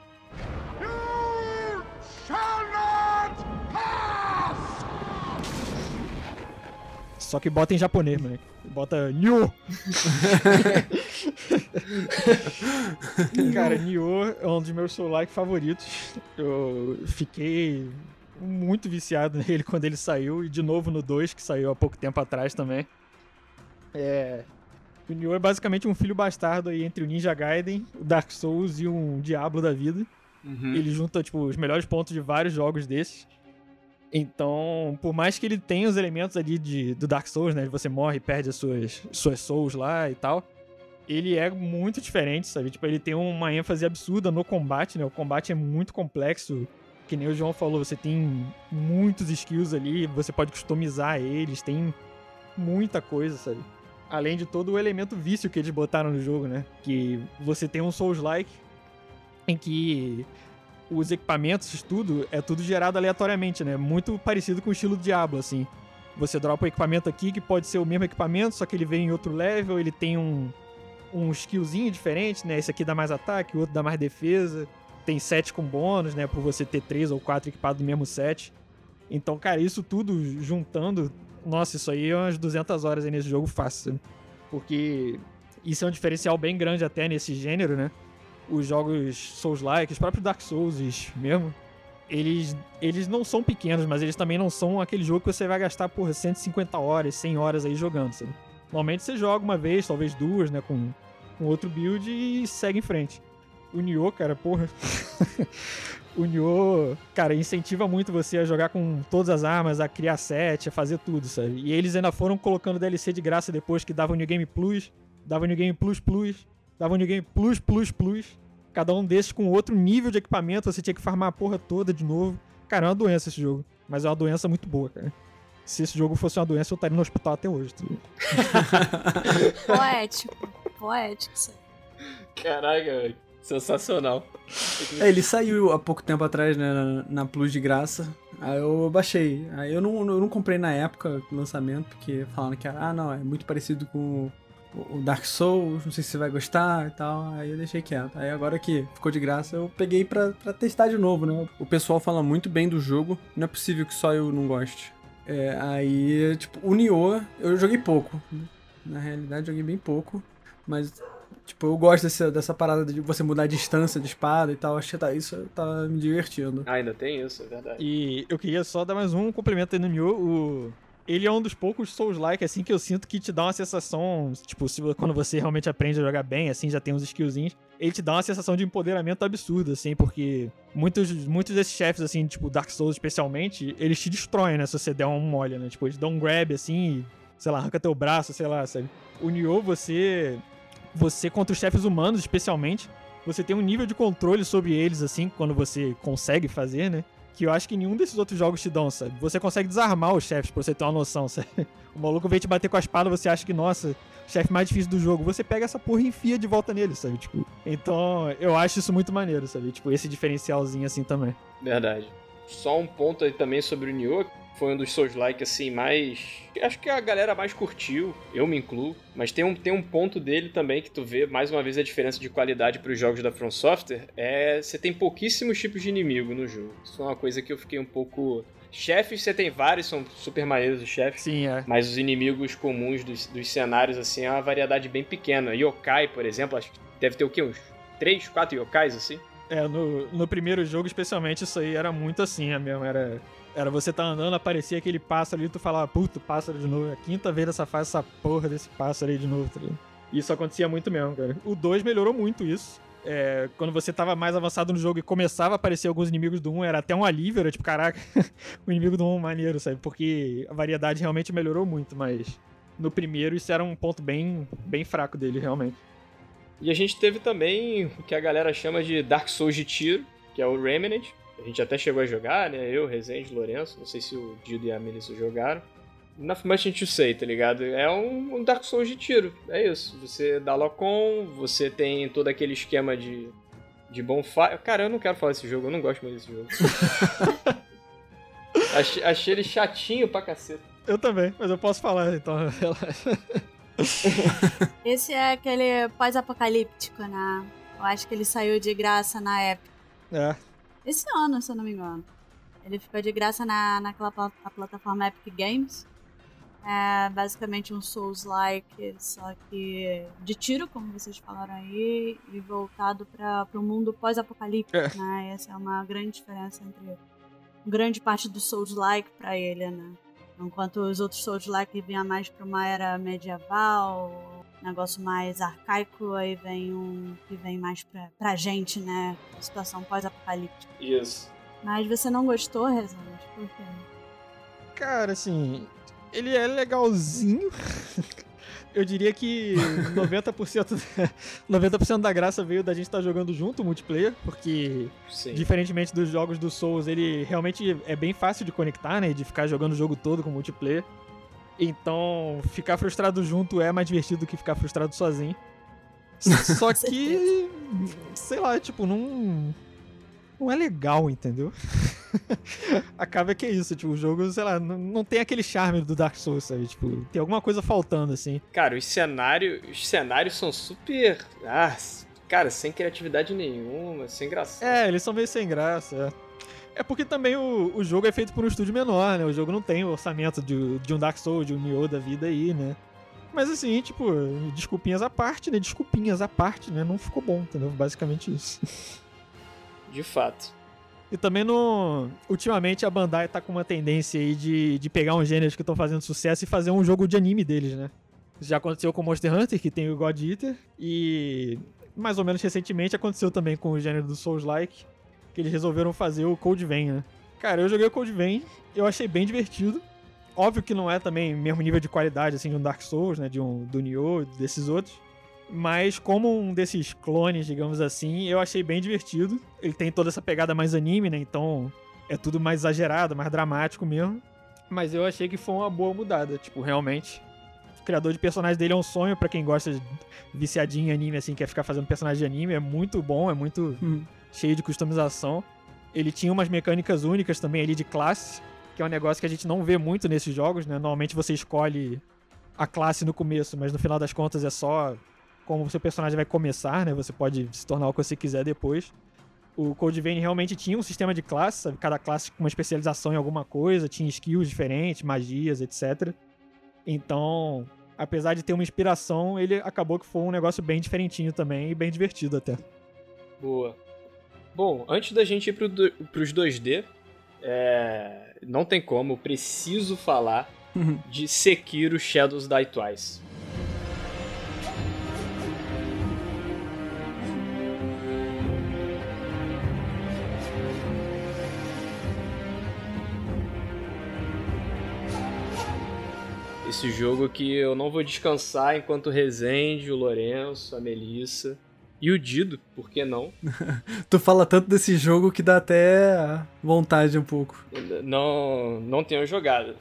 Só que bota em japonês, moleque. Bota Nioh. Cara, Nioh é um dos meus soul-like favoritos. Eu fiquei muito viciado nele quando ele saiu. E de novo no 2, que saiu há pouco tempo atrás também. É... O Nioh é basicamente um filho bastardo aí entre o Ninja Gaiden, o Dark Souls e um Diablo da vida. Ele junta, tipo, os melhores pontos de vários jogos desses. Então, por mais que ele tenha os elementos ali de, do Dark Souls, né? de Você morre e perde as suas, suas souls lá e tal. Ele é muito diferente, sabe? Tipo, ele tem uma ênfase absurda no combate, né? O combate é muito complexo. Que nem o João falou, você tem muitos skills ali, você pode customizar eles, tem muita coisa, sabe? Além de todo o elemento vício que eles botaram no jogo, né? Que você tem um Souls-like em que os equipamentos, tudo, é tudo gerado aleatoriamente, né? Muito parecido com o estilo Diablo, assim. Você dropa um equipamento aqui que pode ser o mesmo equipamento, só que ele vem em outro level, ele tem um, um skillzinho diferente, né? Esse aqui dá mais ataque, o outro dá mais defesa. Tem set com bônus, né? Por você ter três ou quatro equipados do mesmo set. Então, cara, isso tudo juntando, nossa, isso aí é umas 200 horas aí nesse jogo fácil. Porque isso é um diferencial bem grande até nesse gênero, né? Os jogos Souls-like, os próprios Dark Souls mesmo, eles, eles não são pequenos, mas eles também não são aquele jogo que você vai gastar, porra, 150 horas, 100 horas aí jogando, sabe? Normalmente você joga uma vez, talvez duas, né, com, com outro build e segue em frente. o Nioh, cara, porra. o Nioh, cara, incentiva muito você a jogar com todas as armas, a criar set, a fazer tudo, sabe? E eles ainda foram colocando DLC de graça depois que dava o New Game Plus, dava o New Game Plus Plus, dava o New Game Plus Plus Plus. Cada um desses com outro nível de equipamento, você tinha que farmar a porra toda de novo. Cara, é uma doença esse jogo. Mas é uma doença muito boa, cara. Se esse jogo fosse uma doença, eu estaria no hospital até hoje. Tá poético. Poético isso aí. Caraca, velho. Sensacional. É, ele saiu há pouco tempo atrás, né, na, na Plus de graça. Aí eu baixei. Aí eu não, eu não comprei na época do lançamento, porque falaram que ah, não, é muito parecido com o Dark Souls, não sei se você vai gostar e tal. Aí eu deixei quieto. Aí agora que ficou de graça, eu peguei pra, pra testar de novo, né? O pessoal fala muito bem do jogo, não é possível que só eu não goste. É, aí, tipo, o Nioh, eu joguei pouco. Na realidade, joguei bem pouco. Mas Tipo, eu gosto desse, dessa parada de você mudar a distância de espada e tal. Acho que tá, isso tá me divertindo. Ah, ainda tem isso, é verdade. E eu queria só dar mais um complemento aí no Nioh. O... Ele é um dos poucos Souls-like, assim, que eu sinto que te dá uma sensação, tipo, se, quando você realmente aprende a jogar bem, assim, já tem uns skillzinhos, ele te dá uma sensação de empoderamento absurdo, assim, porque muitos, muitos desses chefes, assim, tipo, Dark Souls especialmente, eles te destroem, né, se você der um mole, né, tipo, eles dão um grab, assim, e, sei lá, arranca teu braço, sei lá, sabe. O Nioh, você você contra os chefes humanos, especialmente, você tem um nível de controle sobre eles, assim, quando você consegue fazer, né? Que eu acho que nenhum desses outros jogos te dão, sabe? Você consegue desarmar os chefes pra você ter uma noção, sabe? O maluco vem te bater com a espada, você acha que, nossa, chefe mais difícil do jogo. Você pega essa porra e enfia de volta nele, sabe? Tipo, então eu acho isso muito maneiro, sabe? Tipo, esse diferencialzinho assim também. Verdade. Só um ponto aí também sobre o Nioh, foi um dos Souls-like, assim, mais. Acho que a galera mais curtiu, eu me incluo. Mas tem um, tem um ponto dele também que tu vê, mais uma vez, a diferença de qualidade para os jogos da From Software. É. Você tem pouquíssimos tipos de inimigo no jogo. Isso é uma coisa que eu fiquei um pouco. Chefes você tem vários, são super maneiros os chefes. Sim, é. Mas os inimigos comuns dos, dos cenários, assim, é uma variedade bem pequena. Yokai, por exemplo, acho que deve ter o quê? Uns 3, 4 yokais, assim? É, no, no primeiro jogo, especialmente, isso aí era muito assim, é mesmo. Era era você tá andando, aparecia aquele pássaro ali, tu falava, puto, pássaro de novo. É a quinta vez dessa fase, essa porra desse pássaro aí de novo, tá? Isso acontecia muito mesmo, cara. O 2 melhorou muito isso. É, quando você tava mais avançado no jogo e começava a aparecer alguns inimigos do 1, era até um alívio, era tipo, caraca, o inimigo do 1 é maneiro, sabe? Porque a variedade realmente melhorou muito, mas no primeiro isso era um ponto bem, bem fraco dele, realmente. E a gente teve também o que a galera chama de Dark Souls de tiro, que é o Remnant, a gente até chegou a jogar, né? Eu, Rezende, Lourenço. Não sei se o Dido e a Melissa jogaram. Na Much a gente sei, tá ligado? É um, um, Dark Souls de tiro. É isso. Você dá locom, você tem todo aquele esquema de, de bonfire. Cara, eu não quero falar desse jogo, eu não gosto mais desse jogo. achei, achei ele chatinho pra caceta. Eu também, mas eu posso falar, então. Esse é aquele pós-apocalíptico, né? Eu acho que ele saiu de graça na época. É, esse ano, se eu não me engano. Ele ficou de graça na, naquela a plataforma Epic Games. É basicamente um Souls-like, só que de tiro, como vocês falaram aí, e voltado para o mundo pós-apocalíptico, é. né? Essa é uma grande diferença entre grande parte do Souls-like para ele, né? Enquanto os outros Souls-like vinham mais para uma era medieval, negócio mais arcaico, aí vem um que vem mais pra, pra gente, né? A situação pós-apocalíptica. Isso. Mas você não gostou, Rezende? Por quê? Cara, assim, ele é legalzinho. Eu diria que 90%, 90 da graça veio da gente estar tá jogando junto multiplayer, porque Sim. diferentemente dos jogos do Souls, ele realmente é bem fácil de conectar, né? De ficar jogando o jogo todo com multiplayer. Então, ficar frustrado junto é mais divertido do que ficar frustrado sozinho. Só que, sei lá, tipo, não. Não é legal, entendeu? Acaba que é isso, tipo, o jogo, sei lá, não, não tem aquele charme do Dark Souls, sabe? Tipo, tem alguma coisa faltando, assim. Cara, os cenários, os cenários são super. Ah, cara, sem criatividade nenhuma, sem graça. É, eles são meio sem graça, é. É porque também o, o jogo é feito por um estúdio menor, né? O jogo não tem o orçamento de, de um Dark Souls, de um Nioh da vida aí, né? Mas assim, tipo, desculpinhas à parte, né? Desculpinhas à parte, né? Não ficou bom, entendeu? Basicamente isso. De fato. E também no. Ultimamente a Bandai tá com uma tendência aí de, de pegar uns gêneros que estão fazendo sucesso e fazer um jogo de anime deles, né? Já aconteceu com Monster Hunter, que tem o God Eater, e mais ou menos recentemente aconteceu também com o gênero do Souls-like, que eles resolveram fazer o Code Vein, né? Cara, eu joguei o Code Vein, eu achei bem divertido. Óbvio que não é também mesmo nível de qualidade assim de um Dark Souls, né, de um do Nioh, desses outros. Mas como um desses clones, digamos assim, eu achei bem divertido. Ele tem toda essa pegada mais anime, né? Então é tudo mais exagerado, mais dramático mesmo. Mas eu achei que foi uma boa mudada, tipo, realmente. O criador de personagem dele é um sonho para quem gosta de viciadinho em anime, assim, quer ficar fazendo personagem de anime. É muito bom, é muito Hum. Cheio de customização. Ele tinha umas mecânicas únicas também ali de classe, que é um negócio que a gente não vê muito nesses jogos, né? Normalmente você escolhe a classe no começo, mas no final das contas é só como o seu personagem vai começar, né? Você pode se tornar o que você quiser depois. O Code Vein realmente tinha um sistema de classe, sabe? Cada classe com uma especialização em alguma coisa, tinha skills diferentes, magias, etc. Então, apesar de ter uma inspiração, ele acabou que foi um negócio bem diferentinho também e bem divertido até. Boa. Bom, antes da gente ir pro pros 2D, é, não tem como, preciso falar Uhum. de Sekiro Shadows Die Twice. Esse jogo que eu não vou descansar enquanto o Rezende, o Lourenço, a Melissa e o Dido, por que não? Tu fala tanto desse jogo que dá até vontade um pouco. não, não tenham jogado.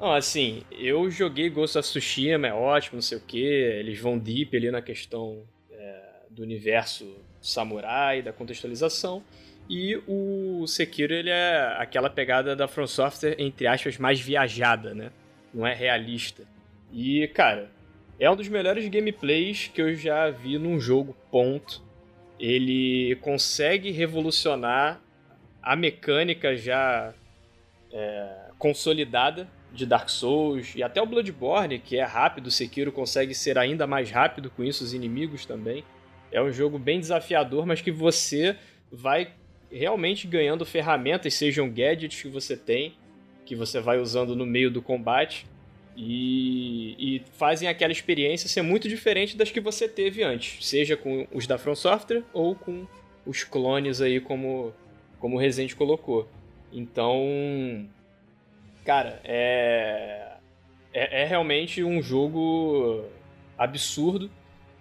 Não, assim, eu joguei Ghost of Tsushima, é ótimo, não sei o que. Eles vão deep ali na questão é, do universo samurai, da contextualização. E o Sekiro, ele é aquela pegada da From Software, entre aspas, mais viajada, né? Não é realista. E, cara, é um dos melhores gameplays que eu já vi num jogo, ponto. Ele consegue revolucionar a mecânica já é, consolidada de Dark Souls e até o Bloodborne, que é rápido, o Sekiro consegue ser ainda mais rápido com isso, os inimigos também. É um jogo bem desafiador, mas que você vai realmente ganhando ferramentas, sejam gadgets que você tem, que você vai usando no meio do combate, e, e fazem aquela experiência ser muito diferente das que você teve antes, seja com os da From Software ou com os clones aí, como, como o Resident colocou. Então, cara, é, é, é realmente um jogo absurdo,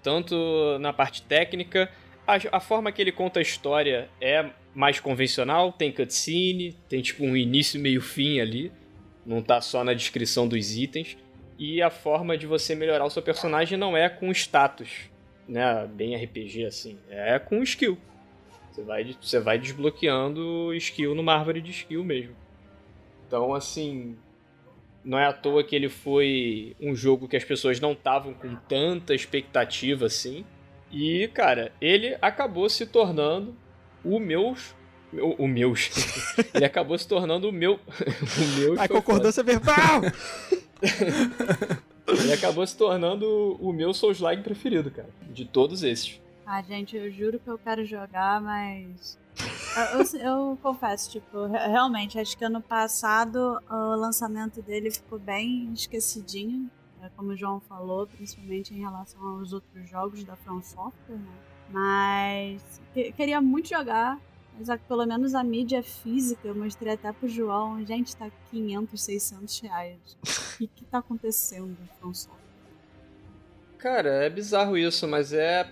tanto na parte técnica, a, a forma que ele conta a história é mais convencional, tem cutscene, tem tipo um início, meio, fim ali, não tá só na descrição dos itens, e a forma de você melhorar o seu personagem não é com status, né, bem RPG assim, é com skill. Você vai, você vai desbloqueando skill numa árvore de skill mesmo. Então, assim, não é à toa que ele foi um jogo que as pessoas não estavam com tanta expectativa assim. E, cara, ele acabou se tornando o meus. O, o meus. ele acabou se tornando o meu. o meu. A concordância verbal! ele acabou se tornando o meu Souls-like preferido, cara. De todos esses. Ah, gente, eu juro que eu quero jogar, mas. Eu, eu- eu confesso, tipo, re- realmente, acho que ano passado o lançamento dele ficou bem esquecidinho, né, como o João falou, principalmente em relação aos outros jogos da From Software, né? Mas que- queria muito jogar, mas que pelo menos a mídia física, eu mostrei até pro João, gente, tá 500, 600 reais. O que que tá acontecendo, From Software? Cara, é bizarro isso, mas é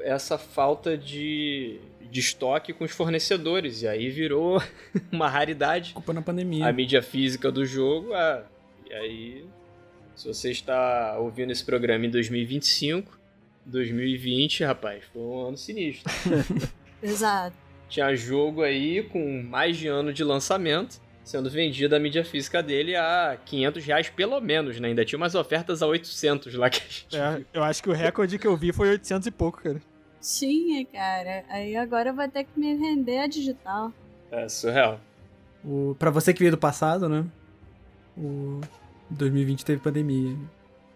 essa falta de, de estoque com os fornecedores. E aí virou uma raridade Culpa na pandemia. a mídia física do jogo. Ah, e aí, se você está ouvindo esse programa em 2025, 2020, rapaz, foi um ano sinistro. Exato. Tinha jogo aí com mais de ano de lançamento, sendo vendido a mídia física dele a 500 reais pelo menos, né? Ainda tinha umas ofertas a 800 lá que a gente É, eu acho que o recorde que eu vi foi 800 e pouco, cara. Tinha, cara. Aí agora eu vou ter que me render a digital. É surreal. O, pra você que veio do passado, né? O 2020 teve pandemia.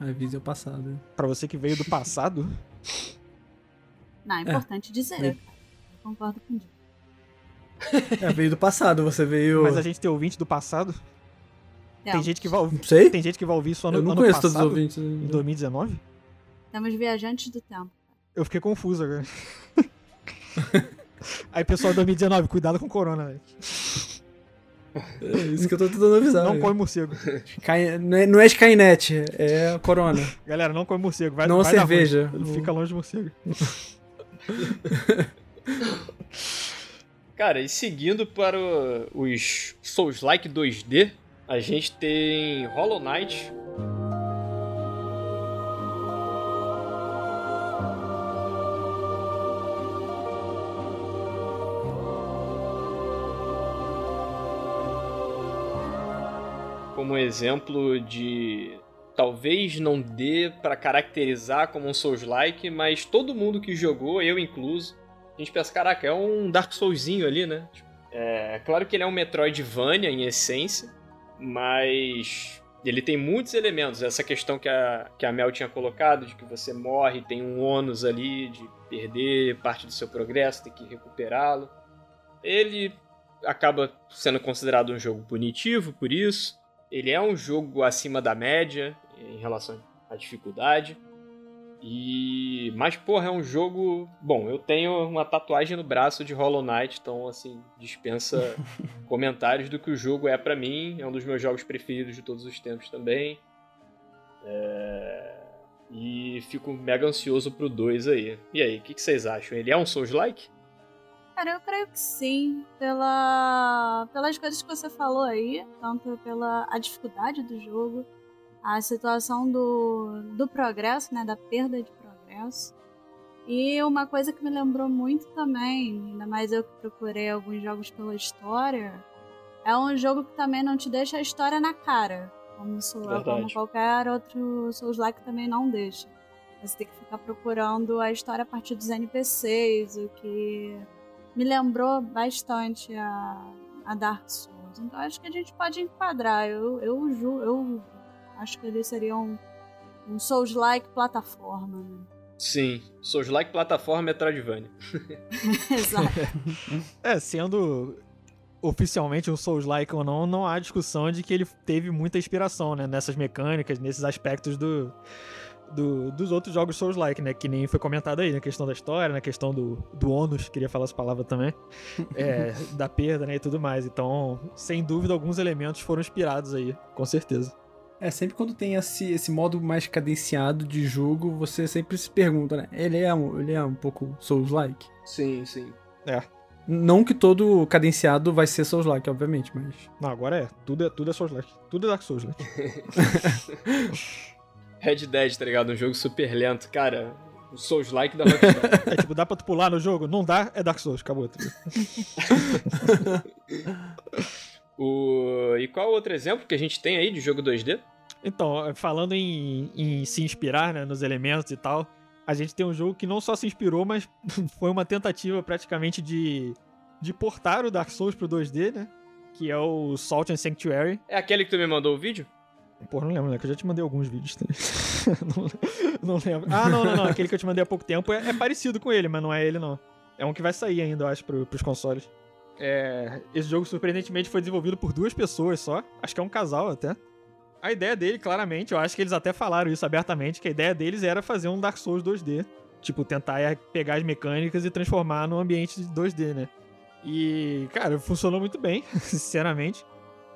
Avisa é o passado. Pra você que veio do passado, Não, é importante dizer. É. Eu concordo com o. É, veio do passado, você veio. mas a gente tem ouvinte do passado. Tem Não, gente que vai ouvir, sei? tem gente que vai ouvir isso ano, eu não ano conheço passado, todos os ouvintes. em 2019. Temos viajantes do tempo. Eu fiquei confuso agora. Aí, pessoal, 2019, cuidado com corona, velho. É isso que eu tô tentando avisar. Não come morcego. Cai- Não é, não é Skynet, é Corona. Galera, não come morcego. Vai, Não vai dar ruim. cerveja. Fica longe de morcego. Cara, e seguindo para os Souls-like 2D, a gente tem Hollow Knight. Como exemplo de talvez não dê pra caracterizar como um Souls-like, mas todo mundo que jogou, eu incluso, a gente pensa, caraca, é um Dark Soulsinho ali, né? É claro que ele é um Metroidvania em essência, mas ele tem muitos elementos. Essa questão que a, que a Mel tinha colocado, de que você morre, tem um ônus ali de perder parte do seu progresso, ter que recuperá-lo. Ele acaba sendo considerado um jogo punitivo por isso. Ele é um jogo acima da média em relação à dificuldade. E. Mas, porra, é um jogo. Bom, eu tenho uma tatuagem no braço de Hollow Knight, então, assim, dispensa comentários do que o jogo é pra mim. É um dos meus jogos preferidos de todos os tempos também. É... E fico mega ansioso pro 2 aí. E aí, o que, que vocês acham? Ele é um Souls-like? Cara, eu creio que sim, pela, pelas coisas que você falou aí, tanto pela a dificuldade do jogo, a situação do, do progresso, né, da perda de progresso. E uma coisa que me lembrou muito também, ainda mais eu que procurei alguns jogos pela história, é um jogo que também não te deixa a história na cara, como, como qualquer outro Souls-like também não deixa. Você tem que ficar procurando a história a partir dos NPCs, o que me lembrou bastante a, a Dark Souls. Então acho que a gente pode enquadrar. Eu, eu, eu acho que ele seria um, um Souls-like plataforma. Né? Sim, Souls-like plataforma Metroidvania. Exato. É, sendo oficialmente um Souls-like ou não, não há discussão de que ele teve muita inspiração, né? Nessas mecânicas, nesses aspectos do, do- dos outros jogos Souls-like, né? Que nem foi comentado aí, na questão da história, na questão do, do ônus, queria falar essa palavra também, é, da perda, né? E tudo mais. Então, sem dúvida, alguns elementos foram inspirados aí, com certeza. É, sempre quando tem esse, esse modo mais cadenciado de jogo, você sempre se pergunta, né? Ele é um, ele é um pouco Souls-like? Sim, sim. Não que todo cadenciado vai ser Souls-like, obviamente, mas... Não, agora é. Tudo é, tudo é Souls-like. Tudo é Dark Souls-like. Red Dead, tá ligado? Um jogo super lento. Cara, o Souls-like da Rockstar. É tipo, dá pra tu pular no jogo? Não dá, é Dark Souls, acabou. tá? o... E qual outro exemplo que a gente tem aí de jogo 2D? Então, falando em, em se inspirar né, nos elementos e tal, a gente tem um jogo que não só se inspirou, mas foi uma tentativa praticamente de, de portar o Dark Souls pro 2D, né? Que é o Salt and Sanctuary. É aquele que tu me mandou o vídeo? Porra, não lembro, né? Que eu já te mandei alguns vídeos também. não, não lembro. Ah, não, não, não. Aquele que eu te mandei há pouco tempo é, é parecido com ele, mas não é ele, não. É um que vai sair ainda, eu acho, pro, pros consoles. É, esse jogo, surpreendentemente, foi desenvolvido por duas pessoas só. Acho que é um casal até. A ideia dele, claramente, eu acho que eles até falaram isso abertamente, que a ideia deles era fazer um Dark Souls 2D. Tipo, tentar é, pegar as mecânicas e transformar num ambiente de 2D, né? E, cara, funcionou muito bem, sinceramente.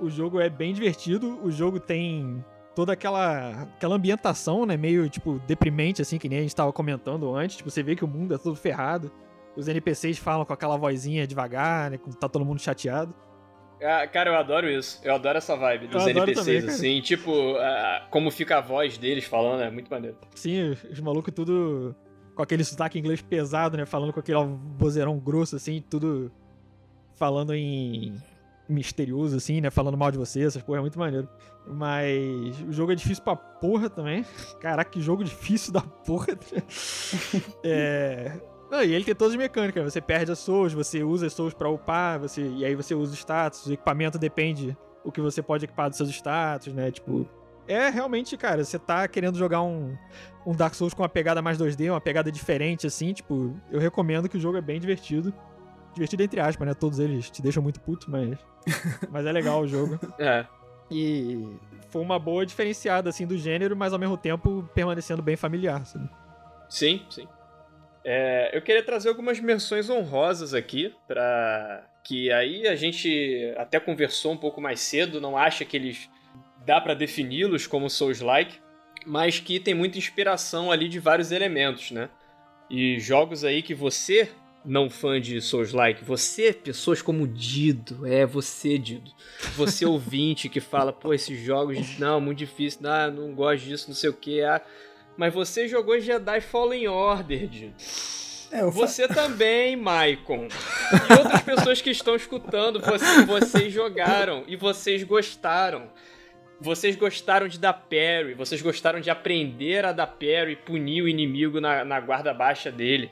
O jogo é bem divertido, o jogo tem toda aquela, aquela ambientação, né? Meio, tipo, deprimente, assim, que nem a gente tava comentando antes. Tipo, você vê que o mundo é todo ferrado. Os NPCs falam com aquela vozinha devagar, né? quando Tá todo mundo chateado. Ah, cara, eu adoro isso. Eu adoro essa vibe dos NPCs, também, assim. Tipo, ah, como fica a voz deles falando, é muito maneiro. Sim, os- os malucos tudo com aquele sotaque inglês pesado, né? Falando com aquele vozeirão grosso, assim, tudo falando em misterioso, assim, né? Falando mal de você, essas porra, é muito maneiro. Mas o jogo é difícil pra porra também. Caraca, que jogo difícil da porra. é... Não, e ele tem todas as mecânicas. Você perde as souls, você usa as souls pra upar, você... e aí você usa os status. O equipamento depende o que você pode equipar dos seus status, né? Tipo, é realmente, cara, você tá querendo jogar um, um Dark Souls com uma pegada mais 2D, uma pegada diferente, assim, tipo, eu recomendo que o jogo é bem divertido. Divertido entre aspas, né? Todos eles te deixam muito puto, mas. mas é legal o jogo. É. E foi uma boa diferenciada, assim, do gênero, mas ao mesmo tempo permanecendo bem familiar, sabe? Sim, sim. É, eu queria trazer algumas menções honrosas aqui, para que aí a gente até conversou um pouco mais cedo, não acha que eles dá para defini-los como Souls-like, mas que tem muita inspiração ali de vários elementos, né? E jogos aí que você, não fã de Souls-like, você, pessoas como Dido, é você, Dido, você ouvinte que fala, pô, esses jogos, não, muito difícil, não, não gosto disso, não sei o que, ah, mas você jogou Jedi Fallen Order, Dido. É, eu fa- Você também, Maicon. E outras pessoas que estão escutando, você- vocês jogaram e vocês gostaram. Vocês gostaram de dar parry, vocês gostaram de aprender a dar parry e punir o inimigo na, na guarda baixa dele.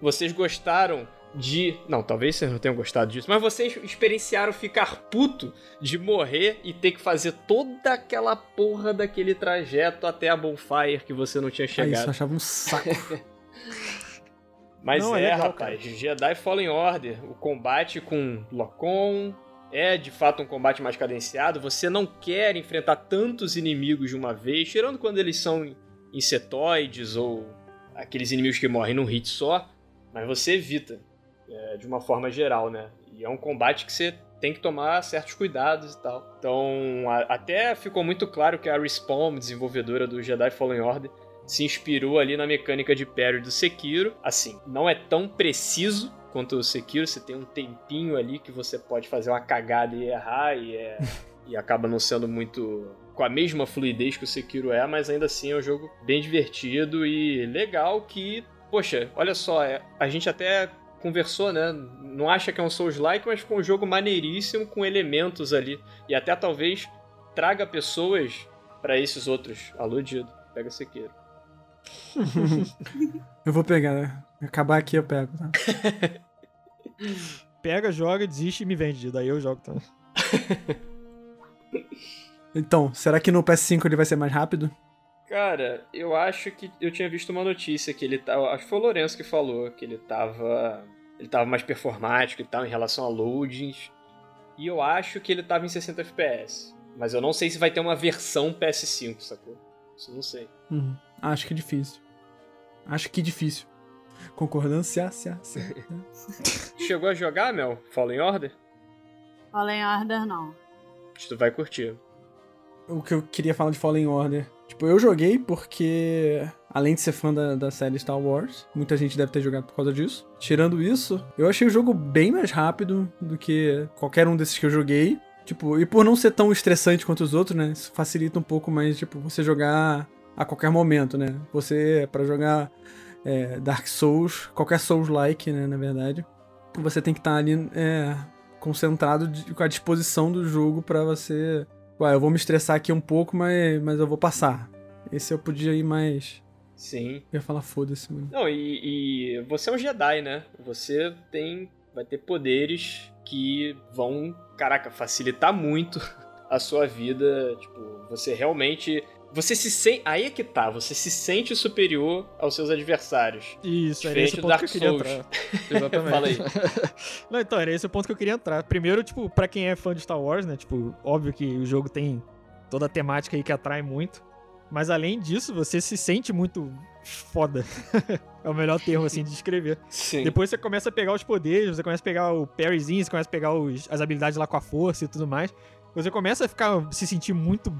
Vocês gostaram de. Não, talvez vocês não tenham gostado disso, mas vocês experienciaram ficar puto de morrer e ter que fazer toda aquela porra daquele trajeto até a bonfire que você não tinha Ah, chegado. isso eu achava um saco. Mas Não, é, é legal, rapaz, Jedi Fallen Order, o combate com Locom é de fato um combate mais cadenciado. Você não quer enfrentar tantos inimigos de uma vez, tirando quando eles são insetoides ou aqueles inimigos que morrem num hit só, mas você evita é, de uma forma geral, né? E é um combate que você tem que tomar certos cuidados e tal. Então, a- até ficou muito claro que a Respawn, desenvolvedora do Jedi Fallen Order, se inspirou ali na mecânica de parry do Sekiro. Assim, não é tão preciso quanto o Sekiro, você tem um tempinho ali que você pode fazer uma cagada e errar e, é, e acaba não sendo muito com a mesma fluidez que o Sekiro é, mas ainda assim é um jogo bem divertido e legal que, poxa, olha só, é- a gente até conversou, né? Não acha que é um Souls-like, mas com um jogo maneiríssimo, com elementos ali. E até talvez traga pessoas pra esses outros. Alô, Dido, pega Sekiro. Eu vou pegar, né? Acabar aqui eu pego, tá? Pega, joga, desiste e me vende. Daí eu jogo também. Então, será que no PS5 ele vai ser mais rápido? Cara, eu acho que eu tinha visto uma notícia que ele tava. Acho que foi o Lourenço que falou que ele tava. Ele tava mais performático e tal em relação a loadings. E eu acho que ele tava em 60 FPS. Mas eu não sei se vai ter uma versão PS5, sacou? Isso eu não sei. Uhum. Acho que é difícil. Acho que difícil. Concordância, se, se. Chegou a jogar, Mel? Fallen Order? Fallen Order, não. Acho que tu vai curtir. o que eu queria falar de Fallen Order. Tipo, eu joguei porque, além de ser fã da, da série Star Wars, muita gente deve ter jogado por causa disso. Tirando isso, eu achei o jogo bem mais rápido do que qualquer um desses que eu joguei. Tipo, e por não ser tão estressante quanto os outros, né? Isso facilita um pouco mais, tipo, você jogar a qualquer momento, né? Você, pra jogar é, Dark Souls, qualquer Souls-like, né, na verdade, você tem que estar ali é, concentrado de- com a disposição do jogo pra você Ué, eu vou me estressar aqui um pouco, mas, mas eu vou passar. Esse eu podia ir mais. Sim. Eu ia falar foda-se, mano. Não, e, e você é um Jedi, né? Você tem. Vai ter poderes que vão, caraca, facilitar muito a sua vida. Tipo, você realmente. Você se sente. Aí é que tá, você se sente superior aos seus adversários. Isso, era esse o ponto que eu Dark queria Souls. entrar. Exatamente. Fala aí. Não, então, era esse o ponto que eu queria entrar. Primeiro, tipo, pra quem é fã de Star Wars, né? Tipo, óbvio que o jogo tem toda a temática aí que atrai muito. Mas além disso, você se sente muito foda. é o melhor termo, assim, de descrever. Sim. Depois você começa a pegar os poderes, você começa a pegar o parryzinho, você começa a pegar os- as habilidades lá com a força e tudo mais. Você começa a ficar, se sentir muito,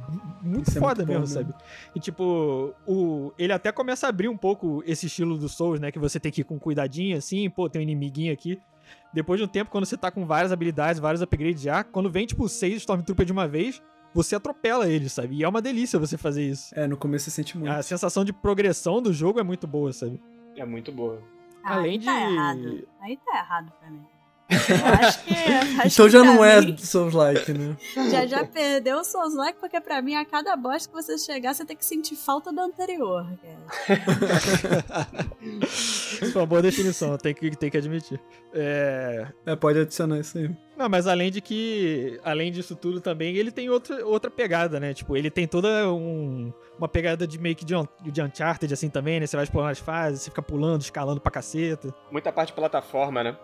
muito Isso é foda muito mesmo, bom, né? sabe? E tipo, o, ele até começa a abrir um pouco esse estilo do Souls, né? Que você tem que ir com cuidadinho, assim, pô, tem um inimiguinho aqui. Depois de um tempo, quando você tá com várias habilidades, vários upgrades já, quando vem, tipo, seis Stormtrooper de uma vez, você atropela eles, sabe? E é uma delícia você fazer isso. É, no começo você sente muito. A sensação de progressão do jogo é muito boa, sabe? É muito boa. Ah, Além aí tá de- errado. Aí tá errado pra mim. Eu acho que. acho então que já não é mim, Souls-like, né? Já já perdeu o Souls Like, porque pra mim, a cada boss que você chegar, você tem que sentir falta do anterior. cara. Isso foi uma boa definição, tem que, tem que admitir. É... É, pode adicionar isso aí. Não, mas além de que, além disso tudo também, ele tem outra, outra pegada, né? Tipo, ele tem toda um, uma pegada de meio que de, Un- de Uncharted, assim, também, né? Você vai explorando as fases, você fica pulando, escalando pra caceta. Muita parte de plataforma, né?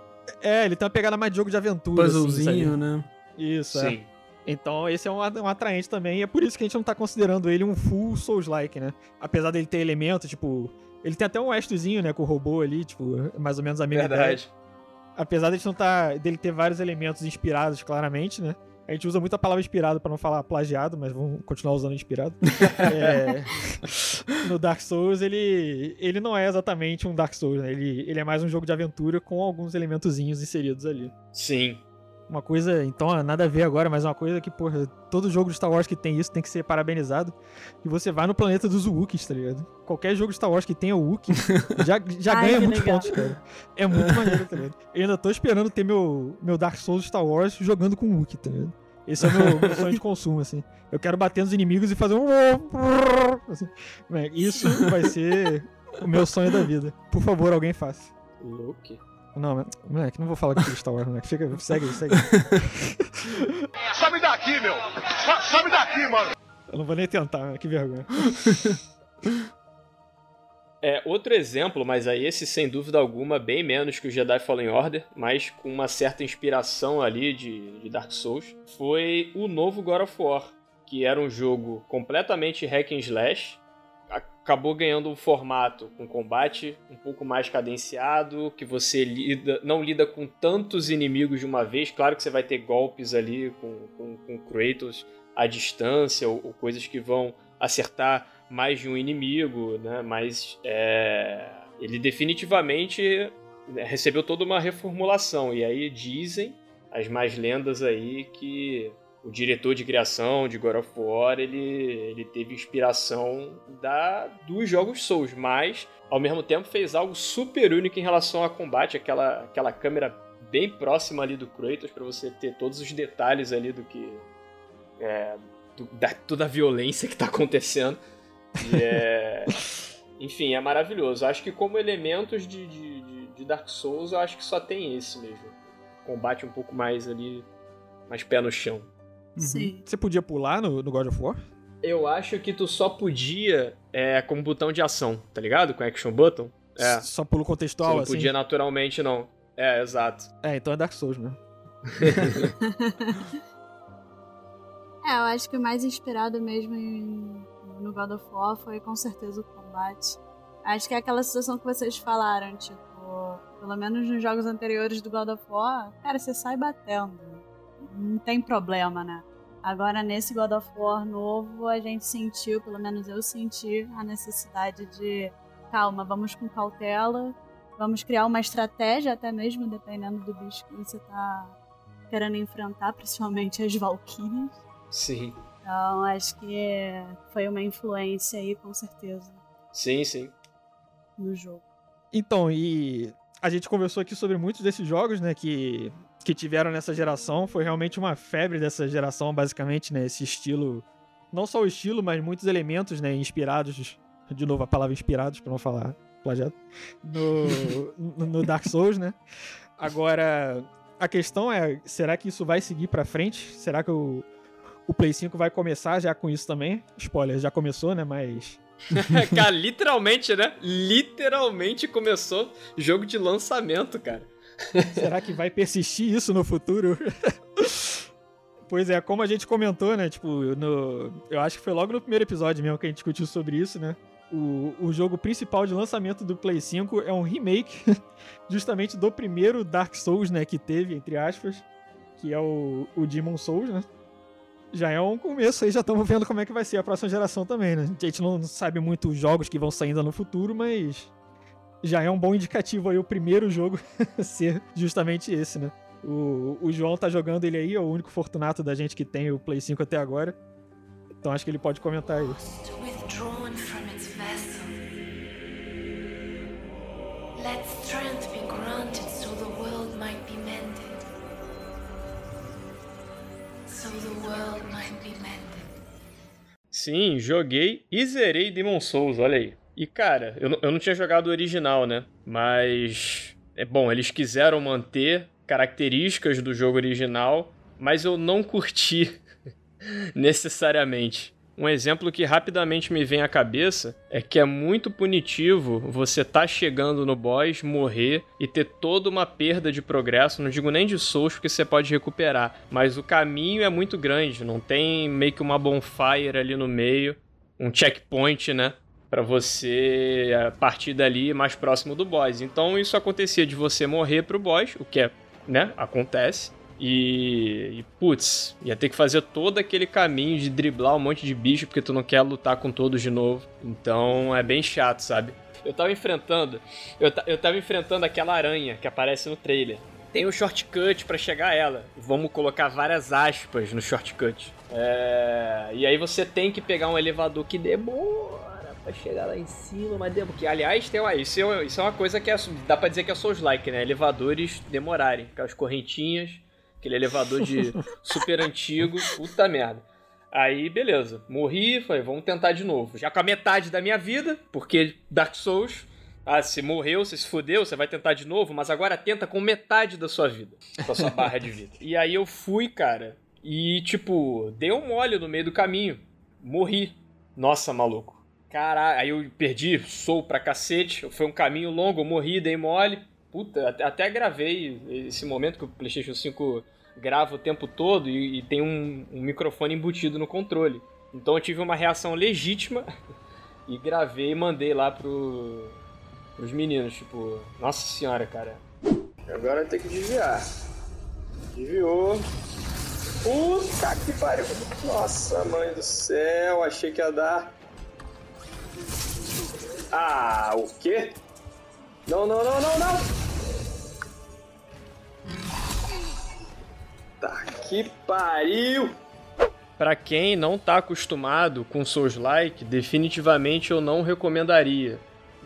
É, ele tem uma pegada mais de jogo de aventura, assim, Puzzlezinho, sabe? né? Isso, é. Sim. Então esse é um, um atraente também, e é por isso que a gente não tá considerando ele um full Souls-like, né? Apesar dele ter elementos, tipo... Ele tem até um estrozinho, né, com o robô ali, tipo, mais ou menos a mesma Verdade. ideia. Apesar de não tá, dele ter vários elementos inspirados, claramente, né? A gente usa muito a palavra inspirado pra não falar plagiado, mas vamos continuar usando inspirado. É, no Dark Souls, ele, ele não é exatamente um Dark Souls, né? Ele, ele é mais um jogo de aventura com alguns elementozinhos inseridos ali. Sim. Uma coisa, então, nada a ver agora, mas uma coisa que, porra, todo jogo de Star Wars que tem isso tem que ser parabenizado. E você vai no planeta dos Wookiees, tá ligado? Qualquer jogo de Star Wars que tenha o Wookiee já, já Ai, ganha muitos legal. pontos, cara. É muito maneiro, tá ligado? Eu ainda tô esperando ter meu, meu Dark Souls Star Wars jogando com o Wookiee, tá ligado? Esse é o meu, meu sonho de consumo, assim. Eu quero bater nos inimigos e fazer um. Assim. Isso vai ser o meu sonho da vida. Por favor, alguém faça. Luke. Não, mas- moleque, não vou falar que Star Wars, moleque. Fica, segue segue. Sobe daqui, meu! So- Sobe daqui, mano! Eu não vou nem tentar, né? que vergonha. É, outro exemplo, mas aí esse sem dúvida alguma bem menos que o Jedi Fallen Order, mas com uma certa inspiração ali de, de Dark Souls, foi o novo God of War, que era um jogo completamente hack and slash, acabou ganhando um formato com combate um pouco mais cadenciado, que você lida, não lida com tantos inimigos de uma vez, claro que você vai ter golpes ali com, com, com Kratos à distância, ou, ou coisas que vão acertar mais de um inimigo, né? Mas é, ele definitivamente né, recebeu toda uma reformulação. E aí dizem as mais lendas aí que o diretor de criação de God of War ele, ele teve inspiração da dos jogos Souls, mas ao mesmo tempo fez algo super único em relação a combate, aquela, aquela câmera bem próxima ali do Kratos para você ter todos os detalhes ali do que é, do, da toda a violência que tá acontecendo. E é, enfim, é maravilhoso. Acho que como elementos de, de, de- de Dark Souls, eu acho que só tem esse mesmo. Combate um pouco mais ali, mais pé no chão. Sim. Você podia pular no, no God of War? Eu acho que tu só podia é, com botão de ação, tá ligado? Com action button. É. Só pulo Você contextual, não assim? podia naturalmente, não. É, exato. É, então é Dark Souls, né? É, eu acho que o mais inspirado mesmo em- no God of War foi com certeza o combate. Acho que é aquela situação que vocês falaram, tipo, pelo menos nos jogos anteriores do God of War, cara, você sai batendo. Não tem problema, né? Agora nesse God of War novo, a gente sentiu, pelo menos eu senti, a necessidade de calma, vamos com cautela, vamos criar uma estratégia até mesmo, dependendo do bicho que você tá querendo enfrentar, principalmente as Valkyrias. Sim. Então, acho que foi uma influência aí, com certeza, Sim, sim. no jogo. Então, e a gente conversou aqui sobre muitos desses jogos, né, que, que tiveram nessa geração. Foi realmente uma febre dessa geração, basicamente, né, esse estilo. Não só o estilo, mas muitos elementos, né, inspirados. De novo, a palavra inspirados, pra não falar plagiado. No, no- Dark Souls, né. Agora, a questão é, será que isso vai seguir pra frente? Será que o, o Play 5 vai começar já com isso também? Spoiler, já começou, né, mas... cara, literalmente, né? Literalmente começou jogo de lançamento, cara. Será que vai persistir isso no futuro? pois é, como a gente comentou, né? Tipo, no, eu acho que foi logo no primeiro episódio mesmo que a gente discutiu sobre isso, né? O, o jogo principal de lançamento do Play 5 é um remake justamente do primeiro Dark Souls, né? Que teve, entre aspas, que é o, o Demon Souls, né? Já é um começo aí, já estamos vendo como é que vai ser a próxima geração também, né? A gente não sabe muito os jogos que vão saindo no futuro, mas já é um bom indicativo aí o primeiro jogo ser justamente esse, né? O, o João tá jogando ele aí, é o único fortunato da gente que tem o Play 5 até agora. Então acho que ele pode comentar aí. withdrawn from its vessel. Let strength be granted so the world might be mended. So the world might be mended. Sim, joguei e zerei Demon Souls, olha aí. E cara, eu não, eu não tinha jogado o original, né? Mas. É bom, eles quiseram manter características do jogo original, mas eu não curti necessariamente. Um exemplo que rapidamente me vem à cabeça é que é muito punitivo você tá chegando no boss, morrer e ter toda uma perda de progresso. Não digo nem de souls, porque você pode recuperar, mas o caminho é muito grande. Não tem meio que uma bonfire ali no meio, um checkpoint, né? Para você partir dali mais próximo do boss. Então isso acontecia de você morrer pro boss, o que é, né? Acontece. E, e, putz, ia ter que fazer todo aquele caminho de driblar um monte de bicho porque tu não quer lutar com todos de novo. Então é bem chato, sabe? Eu tava enfrentando. Eu, eu tava enfrentando aquela aranha que aparece no trailer. Tem um shortcut para chegar a ela. Vamos colocar várias aspas no shortcut. É... E aí você tem que pegar um elevador que demora pra chegar lá em cima, mas demora. Que, aliás, tem uma... isso, é, isso é uma coisa que é... dá pra dizer que é Souls-like, né? Elevadores demorarem. Aquelas correntinhas Aquele elevador de super antigo. Puta merda. Aí, beleza. Morri, falei, vamos tentar de novo. Já com a metade da minha vida, porque Dark Souls. Ah, se morreu, você se fudeu, você vai tentar de novo, mas agora tenta com metade da sua vida. Com a sua barra de vida. E aí eu fui, cara, e tipo, dei um mole no meio do caminho. Morri. Nossa, maluco. Caralho, aí eu perdi, sou pra cacete. Foi um caminho longo, eu morri, dei mole. Puta, até gravei esse momento que o PlayStation 5 grava o tempo todo e, e tem um, um, microfone embutido no controle. Então eu tive uma reação legítima e gravei e mandei lá pro, pros meninos. Tipo, nossa senhora, cara. Agora tem que desviar. Desviou. Puta que pariu. Nossa, mãe do céu. Achei que ia dar. Ah, o quê? Não, não, não, não, não! Tá que pariu! Para quem não tá acostumado com Souls-like, definitivamente eu não recomendaria.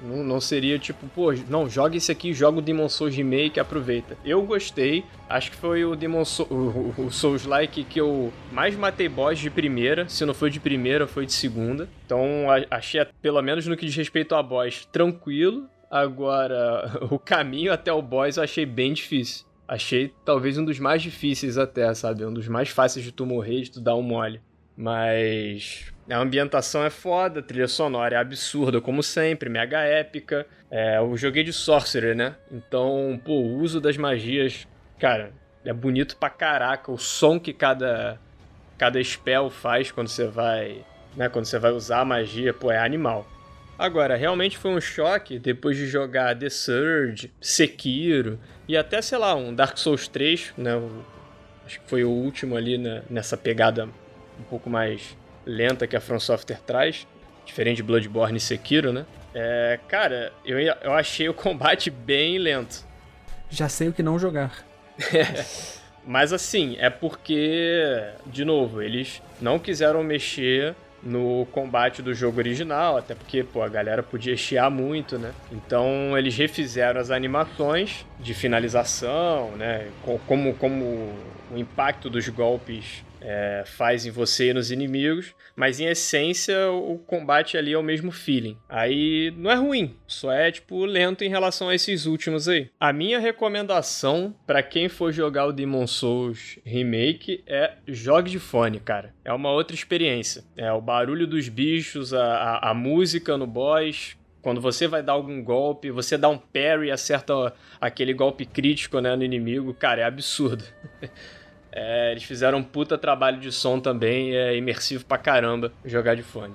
Não, não, seria tipo, pô, não, joga esse aqui, joga o Demon Souls Remake aproveita. Eu gostei, acho que foi o Demon so o, o Souls-like que eu mais matei boss de primeira. Se não foi de primeira, foi de segunda. Então achei, pelo menos no que diz respeito a boss, tranquilo. Agora, o caminho até o boss eu achei bem difícil. Achei talvez um dos mais difíceis até, sabe? Um dos mais fáceis de tu morrer, de tu dar um mole. Mas a ambientação é foda, a trilha sonora é absurda, como sempre, mega épica. É, eu joguei de Sorcerer, né? Então, pô, o uso das magias, cara, é bonito pra caraca. O som que cada, cada spell faz quando você vai. Né, quando você vai usar a magia, pô, é animal. Agora, realmente foi um choque depois de jogar The Surge, Sekiro e até, sei lá, um Dark Souls 3, né? Acho que foi o último ali né, nessa pegada um pouco mais lenta que a From Software traz, diferente de Bloodborne e Sekiro, né? É, cara, eu, eu achei o combate bem lento. Já sei o que não jogar. Mas assim, é porque, de novo, eles não quiseram mexer no combate do jogo original, até porque, pô, a galera podia chiar muito, né? Então eles refizeram as animações de finalização, né? Como, como o impacto dos golpes é, faz em você e nos inimigos, mas em essência o combate ali é o mesmo feeling. Aí não é ruim, só é tipo lento em relação a esses últimos aí. A minha recomendação para quem for jogar o Demon Souls Remake é jogue de fone, cara. É uma outra experiência. É o barulho dos bichos, a, a, a música no boss, quando você vai dar algum golpe, você dá um parry e acerta aquele golpe crítico né, no inimigo, cara, é absurdo. É, eles fizeram um puta trabalho de som também, é imersivo pra caramba jogar de fone.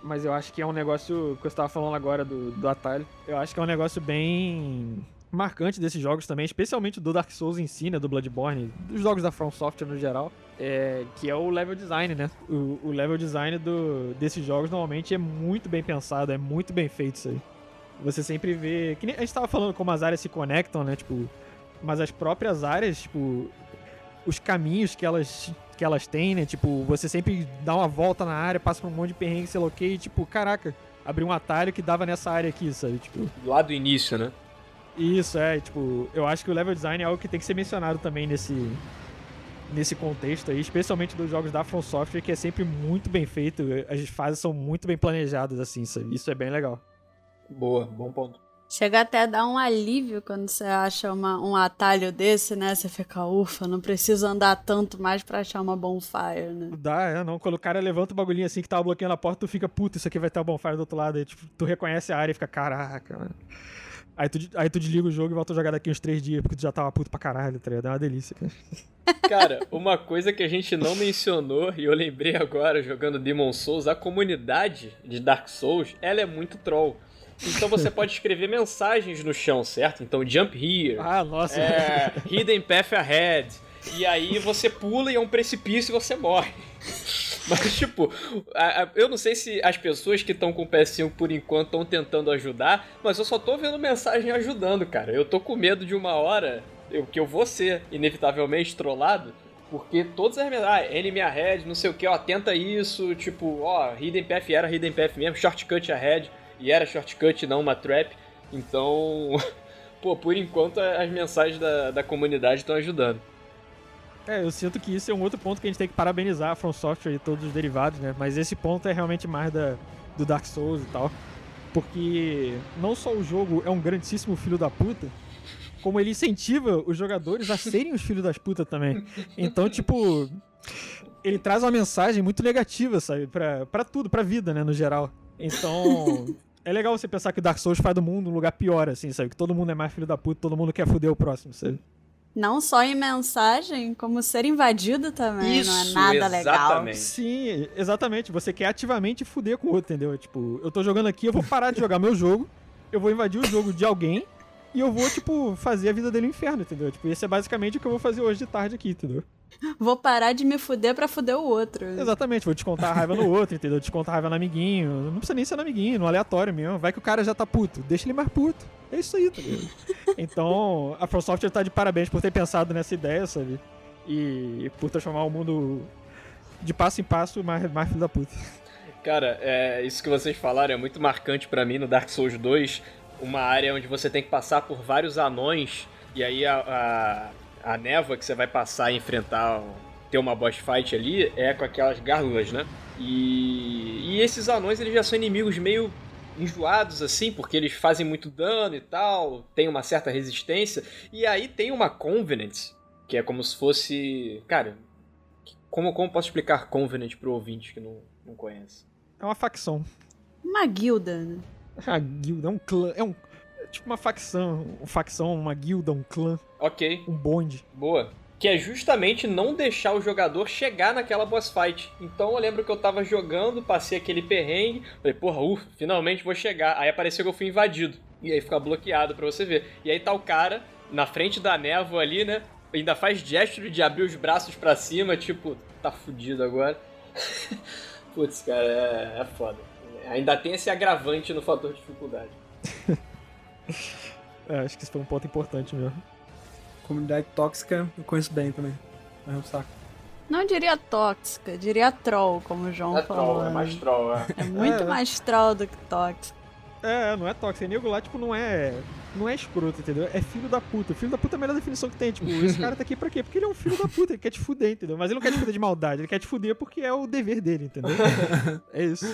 Mas eu acho que é um negócio que eu estava falando agora do, do atalho. Eu acho que é um negócio bem marcante desses jogos também, especialmente do Dark Souls em si, né, do Bloodborne, dos jogos da From Software no geral, é, que é o level design, né? O, o level design do, desses jogos normalmente é muito bem pensado, é muito bem feito isso aí. Você sempre vê. Que nem, a gente tava falando como as áreas se conectam, né? Tipo. Mas as próprias áreas, tipo, os caminhos que elas, que elas têm, né? Tipo, você sempre dá uma volta na área, passa por um monte de perrengue, sei lá o que, e tipo, caraca, abriu um atalho que dava nessa área aqui, sabe? Tipo. Lá do início, né? Isso, é, tipo, eu acho que o level design é algo que tem que ser mencionado também nesse nesse contexto aí, especialmente dos jogos da From Software, que é sempre muito bem feito, as fases são muito bem planejadas assim, sabe? Isso é bem legal. Boa, bom ponto. Chega até a dar um alívio quando você acha uma, um atalho desse, né? Você fica, ufa, não preciso andar tanto mais pra achar uma bonfire, né? Dá, é, não. Quando o cara levanta o bagulhinho assim que tava bloqueando a porta, tu fica, puta, isso aqui vai ter uma bonfire do outro lado. Aí, tipo, tu reconhece a área e fica, caraca, mano. Aí tu, aí tu desliga o jogo e volta a jogar daqui uns três dias, porque tu já tava puto pra caralho, tá ligado? É uma delícia, cara. Cara, uma coisa que a gente não mencionou, e eu lembrei agora jogando Demon Souls, a comunidade de Dark Souls, ela é muito troll. Então você pode escrever mensagens no chão, certo? Então jump here, Ah, nossa. é, hidden path ahead. E aí você pula e é um precipício e você morre. Mas, tipo, a- a- eu não sei se as pessoas que estão com o PS5 por enquanto estão tentando ajudar, mas eu só tô vendo mensagem ajudando, cara. Eu tô com medo de uma hora eu, que eu vou ser inevitavelmente trollado. Porque todas as mensagens, ah, enemy ahead, não sei o que, ó, tenta isso, tipo, ó, hidden path era hidden path mesmo, shortcut ahead, e era shortcut, não uma trap. Então, pô, por enquanto as mensagens da, da comunidade estão ajudando. É, eu sinto que isso é um outro ponto que a gente tem que parabenizar a From Software e todos os derivados, né? Mas esse ponto é realmente mais da, do Dark Souls e tal. Porque não só o jogo é um grandíssimo filho da puta, como ele incentiva os jogadores a serem os filhos das putas também. Então, tipo, ele traz uma mensagem muito negativa, sabe? Pra, pra tudo, pra vida, né, no geral. Então, é legal você pensar que o Dark Souls faz do mundo um lugar pior, assim, sabe? Que todo mundo é mais filho da puta, todo mundo quer foder o próximo, sabe? Não só em mensagem, como ser invadido também. não é Isso, nada legal. exatamente. Sim, exatamente. Você quer ativamente fuder com o outro, entendeu? Tipo, eu tô jogando aqui, eu vou parar de jogar meu jogo, eu vou invadir o jogo de alguém e eu vou, tipo, fazer a vida dele um inferno, entendeu? Tipo, esse é basicamente o que eu vou fazer hoje de tarde aqui, entendeu? Vou parar de me fuder pra fuder o outro. Exatamente, vou descontar a raiva no outro, entendeu? Descontar a raiva no amiguinho. Não precisa nem ser no amiguinho, no aleatório mesmo. Vai que o cara já tá puto. Deixa ele mais puto. É isso aí, tá ligado? Então, a From Software tá de parabéns por ter pensado nessa ideia, sabe? E por transformar o mundo de passo em passo mais, mais filho da puta. Cara, é, isso que vocês falaram é muito marcante pra mim no Dark Souls 2. Uma área onde você tem que passar por vários anões, e aí a, a, a névoa que você vai passar e enfrentar, ter uma boss fight ali, é com aquelas gárgulas, né? E, e esses anões eles já são inimigos meio enjoados assim, porque eles fazem muito dano e tal, tem uma certa resistência. E aí tem uma Covenant, que é como se fosse. Cara, como, como posso explicar Covenant pro ouvinte que não, não conhece? É uma facção. Uma guilda. né? A guilda é um clã. É um. Tipo uma facção. Uma facção, uma guilda, um clã, Ok, um bonde. boa. Que é justamente não deixar o jogador chegar naquela boss fight. Então eu lembro que eu tava jogando, passei aquele perrengue, falei, porra, ufa, finalmente vou chegar. Aí apareceu que eu fui invadido. E aí fica bloqueado pra você ver. E aí tá o cara na frente da névoa ali, né? Ainda faz gesto de abrir os braços pra cima, tipo, tá fudido agora. Putz, cara, é, é foda. Ainda tem esse agravante no fator dificuldade. É, acho que isso foi um ponto importante mesmo. Comunidade tóxica eu conheço bem também. É um saco. Não diria tóxica, diria troll, como o João É falou. troll, é mais troll, é. É muito É. mais troll do que tóxico. É, não é tóxico. Nego lá, tipo, não é. Não é escroto, entendeu? É filho da puta. Filho da puta é a melhor definição que tem. Tipo, esse cara tá aqui pra quê? Porque ele é um filho da puta, ele quer te fuder, entendeu? Mas ele não quer te fuder de maldade, ele quer te fuder porque é o dever dele, entendeu? É isso.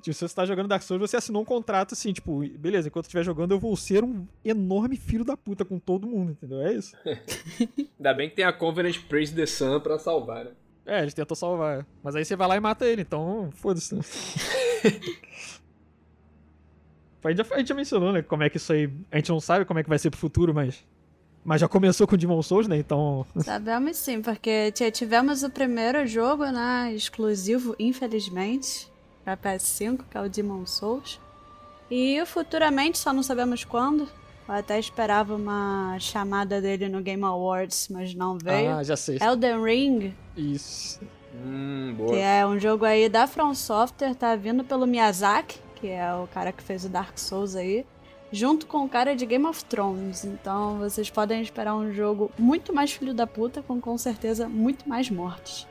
Tipo, se você tá jogando Dark Souls, você assinou um contrato assim, tipo, beleza, enquanto eu estiver jogando, eu vou ser um enorme filho da puta com todo mundo, entendeu? É isso. Ainda bem que tem a Covenant Praise the Sun pra salvar, né? É, eles tentam salvar. Mas aí você vai lá e mata ele, então foda-se. a, gente já, a gente já mencionou, né? Como é que isso aí. A gente não sabe como é que vai ser pro futuro, mas. Mas já começou com Demon Souls, né? Então. Sabemos sim, porque tivemos o primeiro jogo, né, exclusivo, infelizmente, pra PS5, que é o Demon Souls. E futuramente, só não sabemos quando. Eu até esperava uma chamada dele no Game Awards, mas não veio. Ah, já sei. Elden Ring, Isso. Hum, que boa. é um jogo aí da From Software, tá vindo pelo Miyazaki, que é o cara que fez o Dark Souls aí, junto com o cara de Game of Thrones. Então vocês podem esperar um jogo muito mais filho da puta, com com certeza muito mais mortes.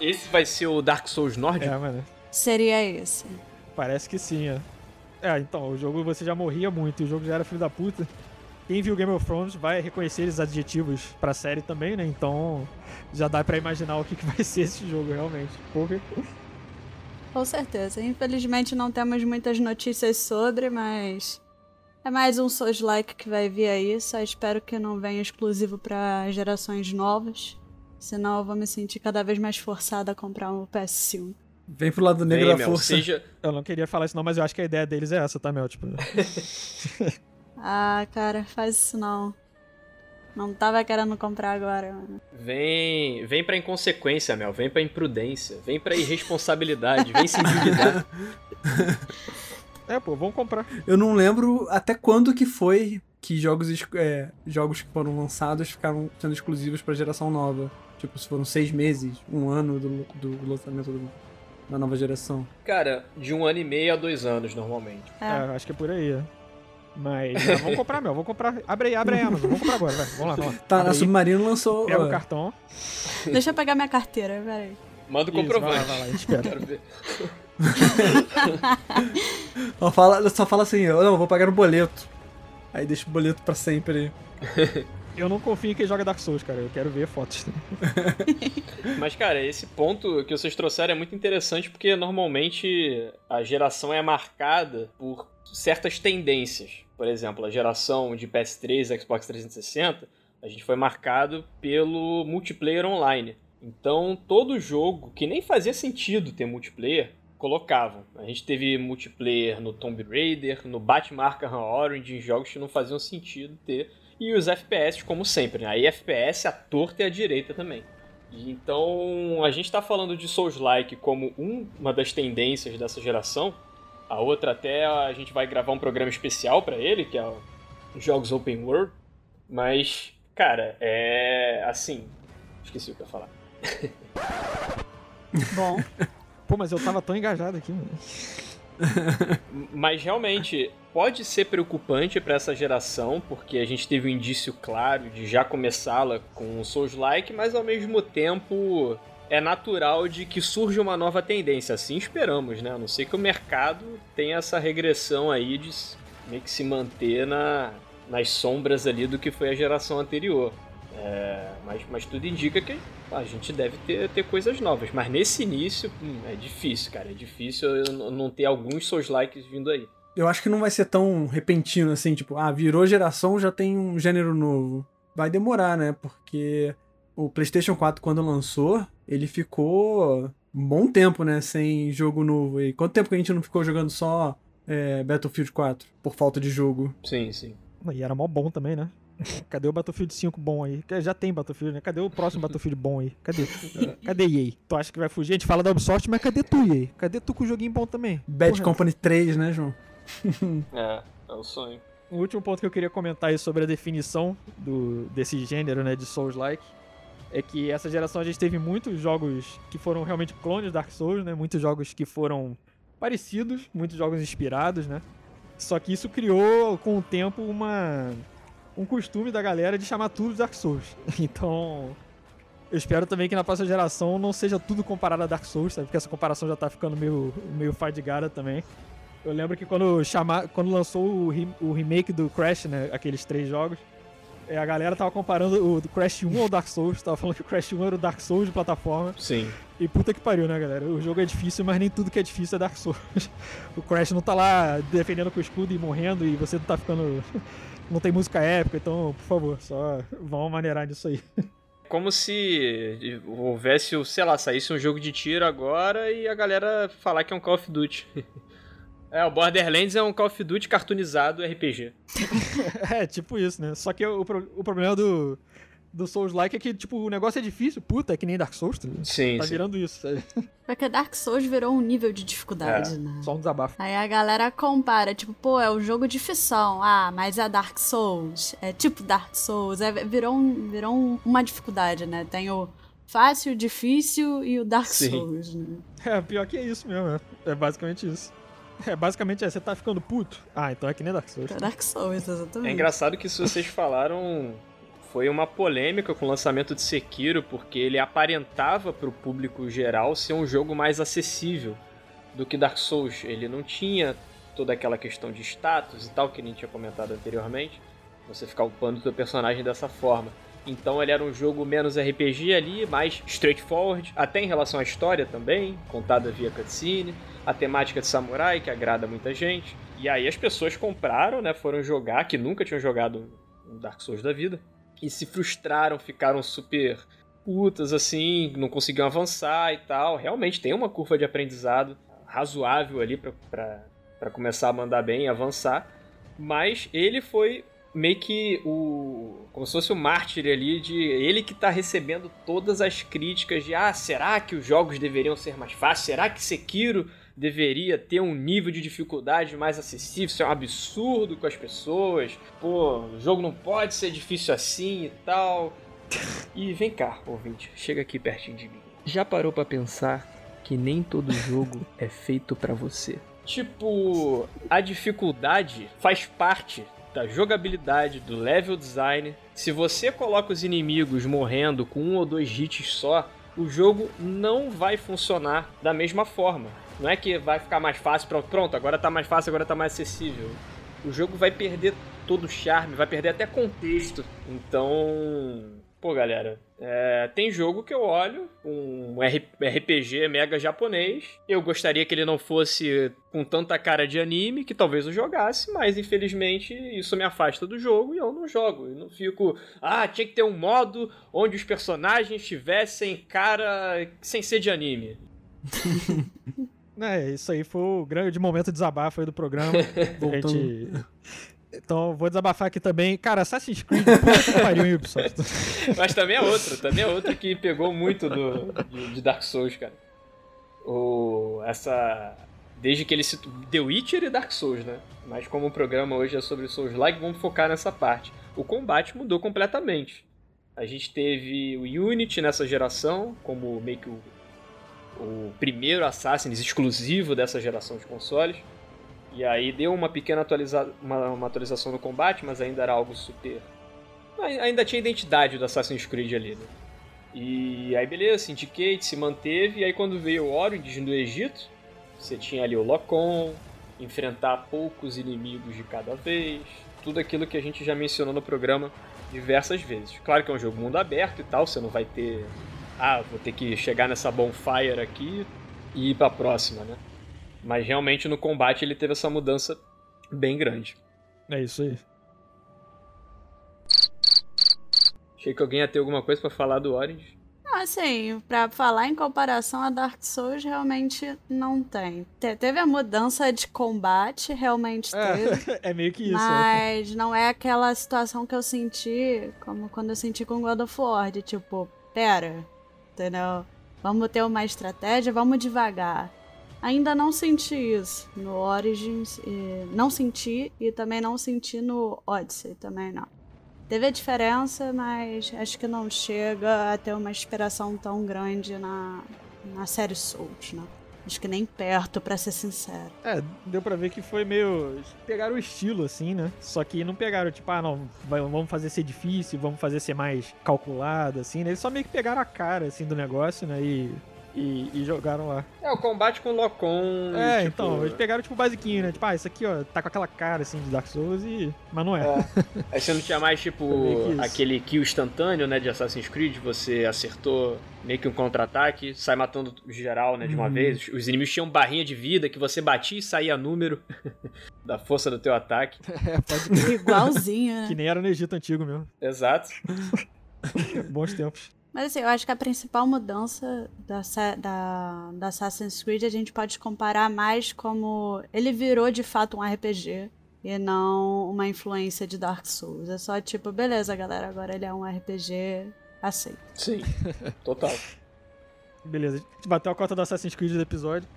Esse vai ser o Dark Souls nórdico? É, mano. Seria esse. Parece que sim, é. É, então, o jogo você já morria muito e o jogo já era filho da puta. Quem viu Game of Thrones vai reconhecer esses adjetivos pra série também, né? Então já dá pra imaginar o que, que vai ser esse jogo realmente. Porra. Com certeza. Infelizmente não temos muitas notícias sobre, mas é mais um Souls-like que vai vir aí. Só espero que não venha exclusivo para gerações novas. Senão eu vou me sentir cada vez mais forçada a comprar um PS5. Vem pro lado negro Vem, da Mel, força. seja, Eu não queria falar isso não, mas eu acho que a ideia deles é essa, tá, Mel? Tipo, Ah, cara, faz isso não. Não tava querendo comprar agora, mano. vem, vem pra inconsequência, Mel. Vem pra imprudência. Vem pra irresponsabilidade. vem se endividar. é, pô, vamos comprar. Eu não lembro até quando que foi que jogos, é, jogos que foram lançados ficaram sendo exclusivos pra geração nova. Tipo, se foram seis meses, um ano do, do lançamento do- da nova geração. Cara, de um ano e meio a dois anos, normalmente. É, É. acho que é por aí, é. Mas é, vamos comprar, Mel, vamos comprar. Abre aí, abre aí, Amazon. Vamos comprar agora, vai. Vamos lá, vamos lá. Tá, Abre na Submarino lançou. Pega ó, o cartão. Deixa eu pegar minha carteira, peraí. Manda o Isso, vai lá, comprovante. vai lá, espera. Quero ver. ó, fala, só fala assim, eu não, vou pagar no boleto. Aí deixa o boleto pra sempre aí. Eu não confio em quem joga Dark Souls, cara. Eu quero ver fotos. Mas, cara, esse ponto que vocês trouxeram é muito interessante porque normalmente a geração é marcada por certas tendências. Por exemplo, a geração de PS3 e Xbox 360, a gente foi marcado pelo multiplayer online. Então, todo jogo que nem fazia sentido ter multiplayer, colocavam. A gente teve multiplayer no Tomb Raider, no Batman Arkham Origins, jogos que não faziam sentido ter. E os FPS, como sempre, né? Aí FPS a torta e a direita também. E Então, a gente está falando de Souls-like como um- uma das tendências dessa geração. A outra até a gente vai gravar um programa especial para ele, que é o Jogos Open World. Mas, cara, é assim. Esqueci o que eu ia falar. Bom, Pô, mas eu tava tão engajado aqui, mano. Mas realmente pode ser preocupante para essa geração, porque a gente teve um indício claro de já começá-la com o Souls-like, mas ao mesmo tempo é natural de que surja uma nova tendência. Assim esperamos, né? A não ser que o mercado tenha essa regressão aí de meio que se manter na, nas sombras ali do que foi a geração anterior. É, mas, mas tudo indica que a gente deve ter, ter coisas novas. Mas nesse início, hum, é difícil, cara. É difícil eu não ter alguns Souls-likes vindo aí. Eu acho que não vai ser tão repentino assim, tipo, ah, virou geração, já tem um gênero novo. Vai demorar, né? Porque o PlayStation 4, quando lançou, ele ficou um bom tempo, né? Sem jogo novo. E quanto tempo que a gente não ficou jogando só é, Battlefield 4 por falta de jogo? Sim, sim. E era mó bom também, né? Cadê o Battlefield 5 bom aí? Que Já tem Battlefield, né? Cadê o próximo Battlefield bom aí? Cadê? Cadê EA? Tu acha que vai fugir? A gente fala da Ubisoft, mas cadê tu, EA? Cadê tu com o joguinho bom também? Bad Porra. Company 3, né, João? É, é o sonho. O último ponto que eu queria comentar aí sobre a definição do, desse gênero, né, de Souls-like, é que essa geração a gente teve muitos jogos que foram realmente clones de Dark Souls, né? Muitos jogos que foram parecidos, muitos jogos inspirados, né? Só que isso criou com o tempo uma um costume da galera de chamar tudo de Dark Souls. Então, eu espero também que na próxima geração não seja tudo comparado a Dark Souls, sabe? Porque essa comparação já tá ficando meio meio fadigada também. Eu lembro que quando, chama, quando lançou o, re- o remake do Crash, né? Aqueles três jogos, é, a galera tava comparando o Crash 1 ao Dark Souls, tava falando que o Crash 1 era o Dark Souls de plataforma. Sim. E puta que pariu, né, galera? O jogo é difícil, mas nem tudo que é difícil é Dark Souls. O Crash não tá lá defendendo com o escudo e morrendo, e você não tá ficando. Não tem música épica, então, por favor, só vamos maneirar nisso aí. Como se houvesse, o- sei lá, saísse um jogo de tiro agora e a galera falar que é um Call of Duty. É, o Borderlands é um Call of Duty cartoonizado RPG. É, tipo isso, né? Só que o, o problema do, do Souls-like é que, tipo, o negócio é difícil, puta, é que nem Dark Souls, tá? Sim, Tá sim. virando isso, sabe? porque Dark Souls virou um nível de dificuldade, né? Só um desabafo. Aí a galera compara, tipo, pô, é o jogo de ficção. Ah, mas é Dark Souls. É tipo Dark Souls. É, virou um- virou um- uma dificuldade, né? Tem o fácil, difícil e o Dark Sim. Souls, né? É, pior que é isso mesmo, é. É basicamente isso. É, basicamente é, você tá ficando puto? Ah, então é que nem Dark Souls. É Dark Souls, exatamente. É engraçado que isso vocês falaram foi uma polêmica com o lançamento de Sekiro, porque ele aparentava pro público geral ser um jogo mais acessível do que Dark Souls. Ele não tinha toda aquela questão de status e tal que gente tinha comentado anteriormente. Você ficar upando o seu personagem dessa forma. Então ele era um jogo menos RPG ali, mais straightforward, até em relação à história também, contada via cutscene, a temática de samurai que agrada muita gente. E aí as pessoas compraram, né, foram jogar, que nunca tinham jogado um Dark Souls da vida, e se frustraram, ficaram super putas assim, não conseguiam avançar e tal. Realmente tem uma curva de aprendizado razoável ali para começar a mandar bem e avançar. Mas ele foi meio que o. como se fosse o mártir ali de ele que tá recebendo todas as críticas de ah, será que os jogos deveriam ser mais fáceis? Será que Sekiro deveria ter um nível de dificuldade mais acessível? Isso é um absurdo com as pessoas. Pô, o jogo não pode ser difícil assim e tal. E vem cá, ouvinte, chega aqui pertinho de mim. Já parou para pensar que nem todo jogo é feito para você? Tipo, a dificuldade faz parte da jogabilidade, do level design. Se você coloca os inimigos morrendo com um ou dois hits só, o jogo não vai funcionar da mesma forma. Não é que vai ficar mais fácil, pronto, pronto, agora tá mais fácil, agora tá mais acessível. O jogo vai perder todo o charme, vai perder até contexto. Então, Pô, galera, é, tem jogo que eu olho, um RPG mega japonês. Eu gostaria que ele não fosse com tanta cara de anime, que talvez eu jogasse, mas infelizmente isso me afasta do jogo e eu não jogo. Eu não fico, ah, tinha que ter um modo onde os personagens tivessem cara sem ser de anime. É, isso aí foi o grande momento de desabafo aí do programa. gente então, vou desabafar aqui também. Cara, Assassin's Creed, puta que pariu, Ubisoft. Mas também é outro, também é outro que pegou muito do, de, de Dark Souls, cara. O, essa. Desde que ele se. The Witcher e Dark Souls, né? Mas como o programa hoje é sobre Souls-like, vamos focar nessa parte. O combate mudou completamente. A gente teve o Unity nessa geração, como meio que o, o primeiro Assassin's exclusivo dessa geração de consoles. E aí deu uma pequena atualiza uma, uma, atualização no combate, mas ainda era algo super. Ainda tinha identidade do Assassin's Creed ali, né? E aí beleza, Syndicate se manteve, e aí quando veio o Origins do Egito, você tinha ali o Locon, enfrentar poucos inimigos de cada vez, tudo aquilo que a gente já mencionou no programa diversas vezes. Claro que é um jogo mundo aberto e tal, você não vai ter. Ah, vou ter que chegar nessa bonfire aqui e ir pra próxima, né? Mas realmente no combate ele teve essa mudança bem grande. É isso aí. Achei que alguém ia ter alguma coisa para falar do Orange. Não, assim, pra falar em comparação a Dark Souls, realmente não tem. Te teve a mudança de combate, realmente teve. É, é meio que isso. Né? Mas é. não é aquela situação que eu senti, como quando eu senti com God of War, de tipo, pera, entendeu? Vamos ter uma estratégia, vamos devagar. Ainda não senti isso no Origins, não senti e também não senti no Odyssey, também não. Teve a diferença, mas acho que não chega a ter uma inspiração tão grande na, na série Souls, né? Acho que nem perto, para ser sincero. É, deu pra ver que foi meio. Pegaram o estilo, assim, né? Só que não pegaram, tipo, ah, não, vamos fazer ser difícil, vamos fazer ser mais calculado, assim, né? Eles só meio que pegaram a cara, assim, do negócio, né? E e, e, jogaram lá. É, o combate com o Locom. É, tipo... então, eles pegaram tipo o basiquinho, né? Tipo, ah, isso aqui, ó, tá com aquela cara assim de Dark Souls e. Mas não é. é. Aí você não tinha mais, tipo, aquele kill instantâneo, né, de Assassin's Creed, você acertou meio que um contra-ataque, sai matando geral, né, de uma hum. vez. Os inimigos tinham barrinha de vida que você batia e saía número da força do teu ataque. É, pode Igualzinho, né? Que nem era no Egito antigo mesmo. Exato. Bons tempos. Mas assim, eu acho que a principal mudança da, da, da Assassin's Creed a gente pode comparar mais como ele virou de fato um RPG e não uma influência de Dark Souls. É só tipo, beleza, galera, agora ele é um RPG aceito. Sim, total. beleza, a gente bateu a cota do Assassin's Creed do episódio.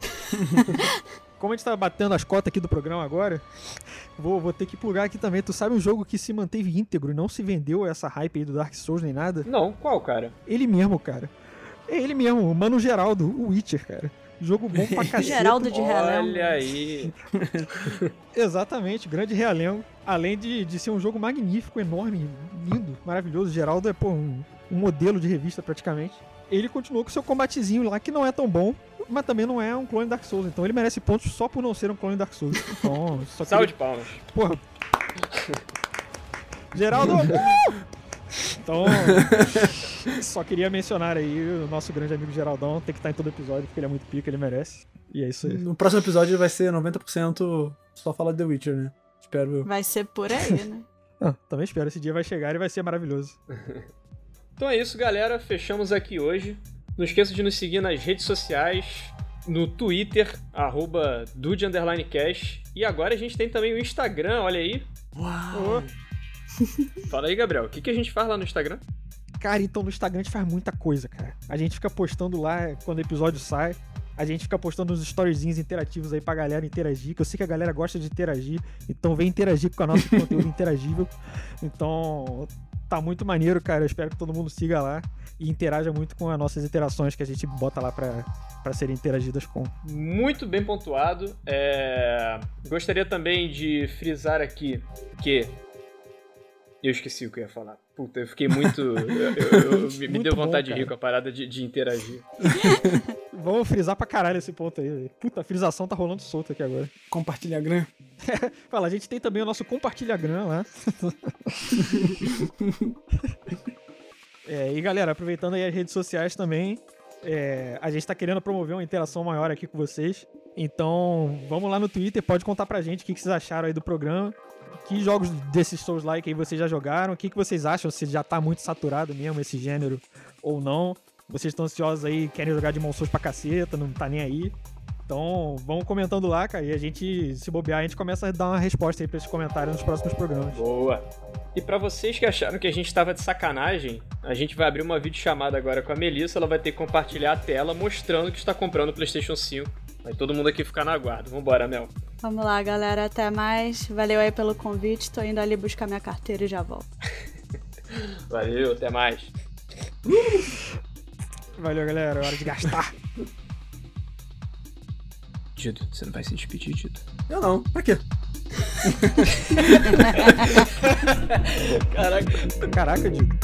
Como a gente tá batendo as cotas aqui do programa agora, vou, vou ter que plugar aqui também. Tu sabe um jogo que se manteve íntegro e não se vendeu essa hype aí do Dark Souls nem nada? Não, qual, cara? Ele mesmo, cara. É ele mesmo, o Mano Geraldo, o Witcher, cara. Jogo bom pra cacete. Geraldo de Realengo. Olha aí. Exatamente, grande Realengo. Além de, de ser um jogo magnífico, enorme, lindo, maravilhoso. Geraldo é, pô, um, um modelo de revista praticamente. Ele continuou com seu combatezinho lá, que não é tão bom, mas também não é um clone Dark Souls. Então ele merece pontos só por não ser um clone Dark Souls. Então, só Salve de palmas. Porra. Geraldo! Então, só queria mencionar aí o nosso grande amigo Geraldão. Tem que estar em todo episódio, porque ele é muito pica, ele merece. E é isso aí. No próximo episódio vai ser 90% só falar de The Witcher, né? Espero eu. Vai ser por aí, né? Ah, também espero. Esse dia vai chegar e vai ser maravilhoso. Então é isso, galera. Fechamos aqui hoje. Não esqueça de nos seguir nas redes sociais, no Twitter, arroba Dude Underline Cash. E agora a gente tem também o Instagram, olha aí. Uau! Fala aí, Gabriel. O que, que a gente faz lá no Instagram? Cara, então no Instagram a gente faz muita coisa, cara. A gente fica postando lá quando o episódio sai. A gente fica postando uns storyzinhos interativos aí pra galera interagir, que eu sei que a galera gosta de interagir. Então vem interagir com o nosso conteúdo interagível. Então tá muito maneiro, cara. Eu espero que todo mundo siga lá e interaja muito com as nossas interações que a gente bota lá pra, pra serem interagidas com. Muito bem pontuado. É, Gostaria também de frisar aqui que. Eu esqueci o que eu ia falar. Puta, eu fiquei muito. eu- eu- eu- me- Muito deu bom, vontade de rir com a parada de, de interagir. Vamos frisar pra caralho esse ponto aí. velho. Puta, a frisação tá rolando solta aqui agora. Compartilhar Gram. Fala, a gente tem também o nosso compartilhagram lá. É, e galera, aproveitando aí as redes sociais também, é, a gente tá querendo promover uma interação maior aqui com vocês. Então, vamos lá no Twitter, pode contar pra gente o que, que vocês acharam aí do programa. Que jogos desses Souls Like aí vocês já jogaram? O que, que vocês acham? Se já tá muito saturado mesmo esse gênero ou não? Vocês estão ansiosos aí, querem jogar de Souls pra caceta, não tá nem aí? Então, vão comentando lá, cara, e a gente, se bobear, a gente começa a dar uma resposta aí pra esses comentários nos próximos programas. Boa! E pra vocês que acharam que a gente tava de sacanagem, a gente vai abrir uma videochamada agora com a Melissa. Ela vai ter que compartilhar a tela mostrando que está comprando o PlayStation 5. Vai todo mundo aqui ficar na guarda. Vambora, Mel. Vamos lá, galera. Até mais. Valeu aí pelo convite. Tô indo ali buscar minha carteira e já volto. Valeu, até mais. Valeu, galera, é hora de gastar. Dido, você não vai se despedir, Dido? Eu não. Pra quê? Caraca. Caraca, Diego.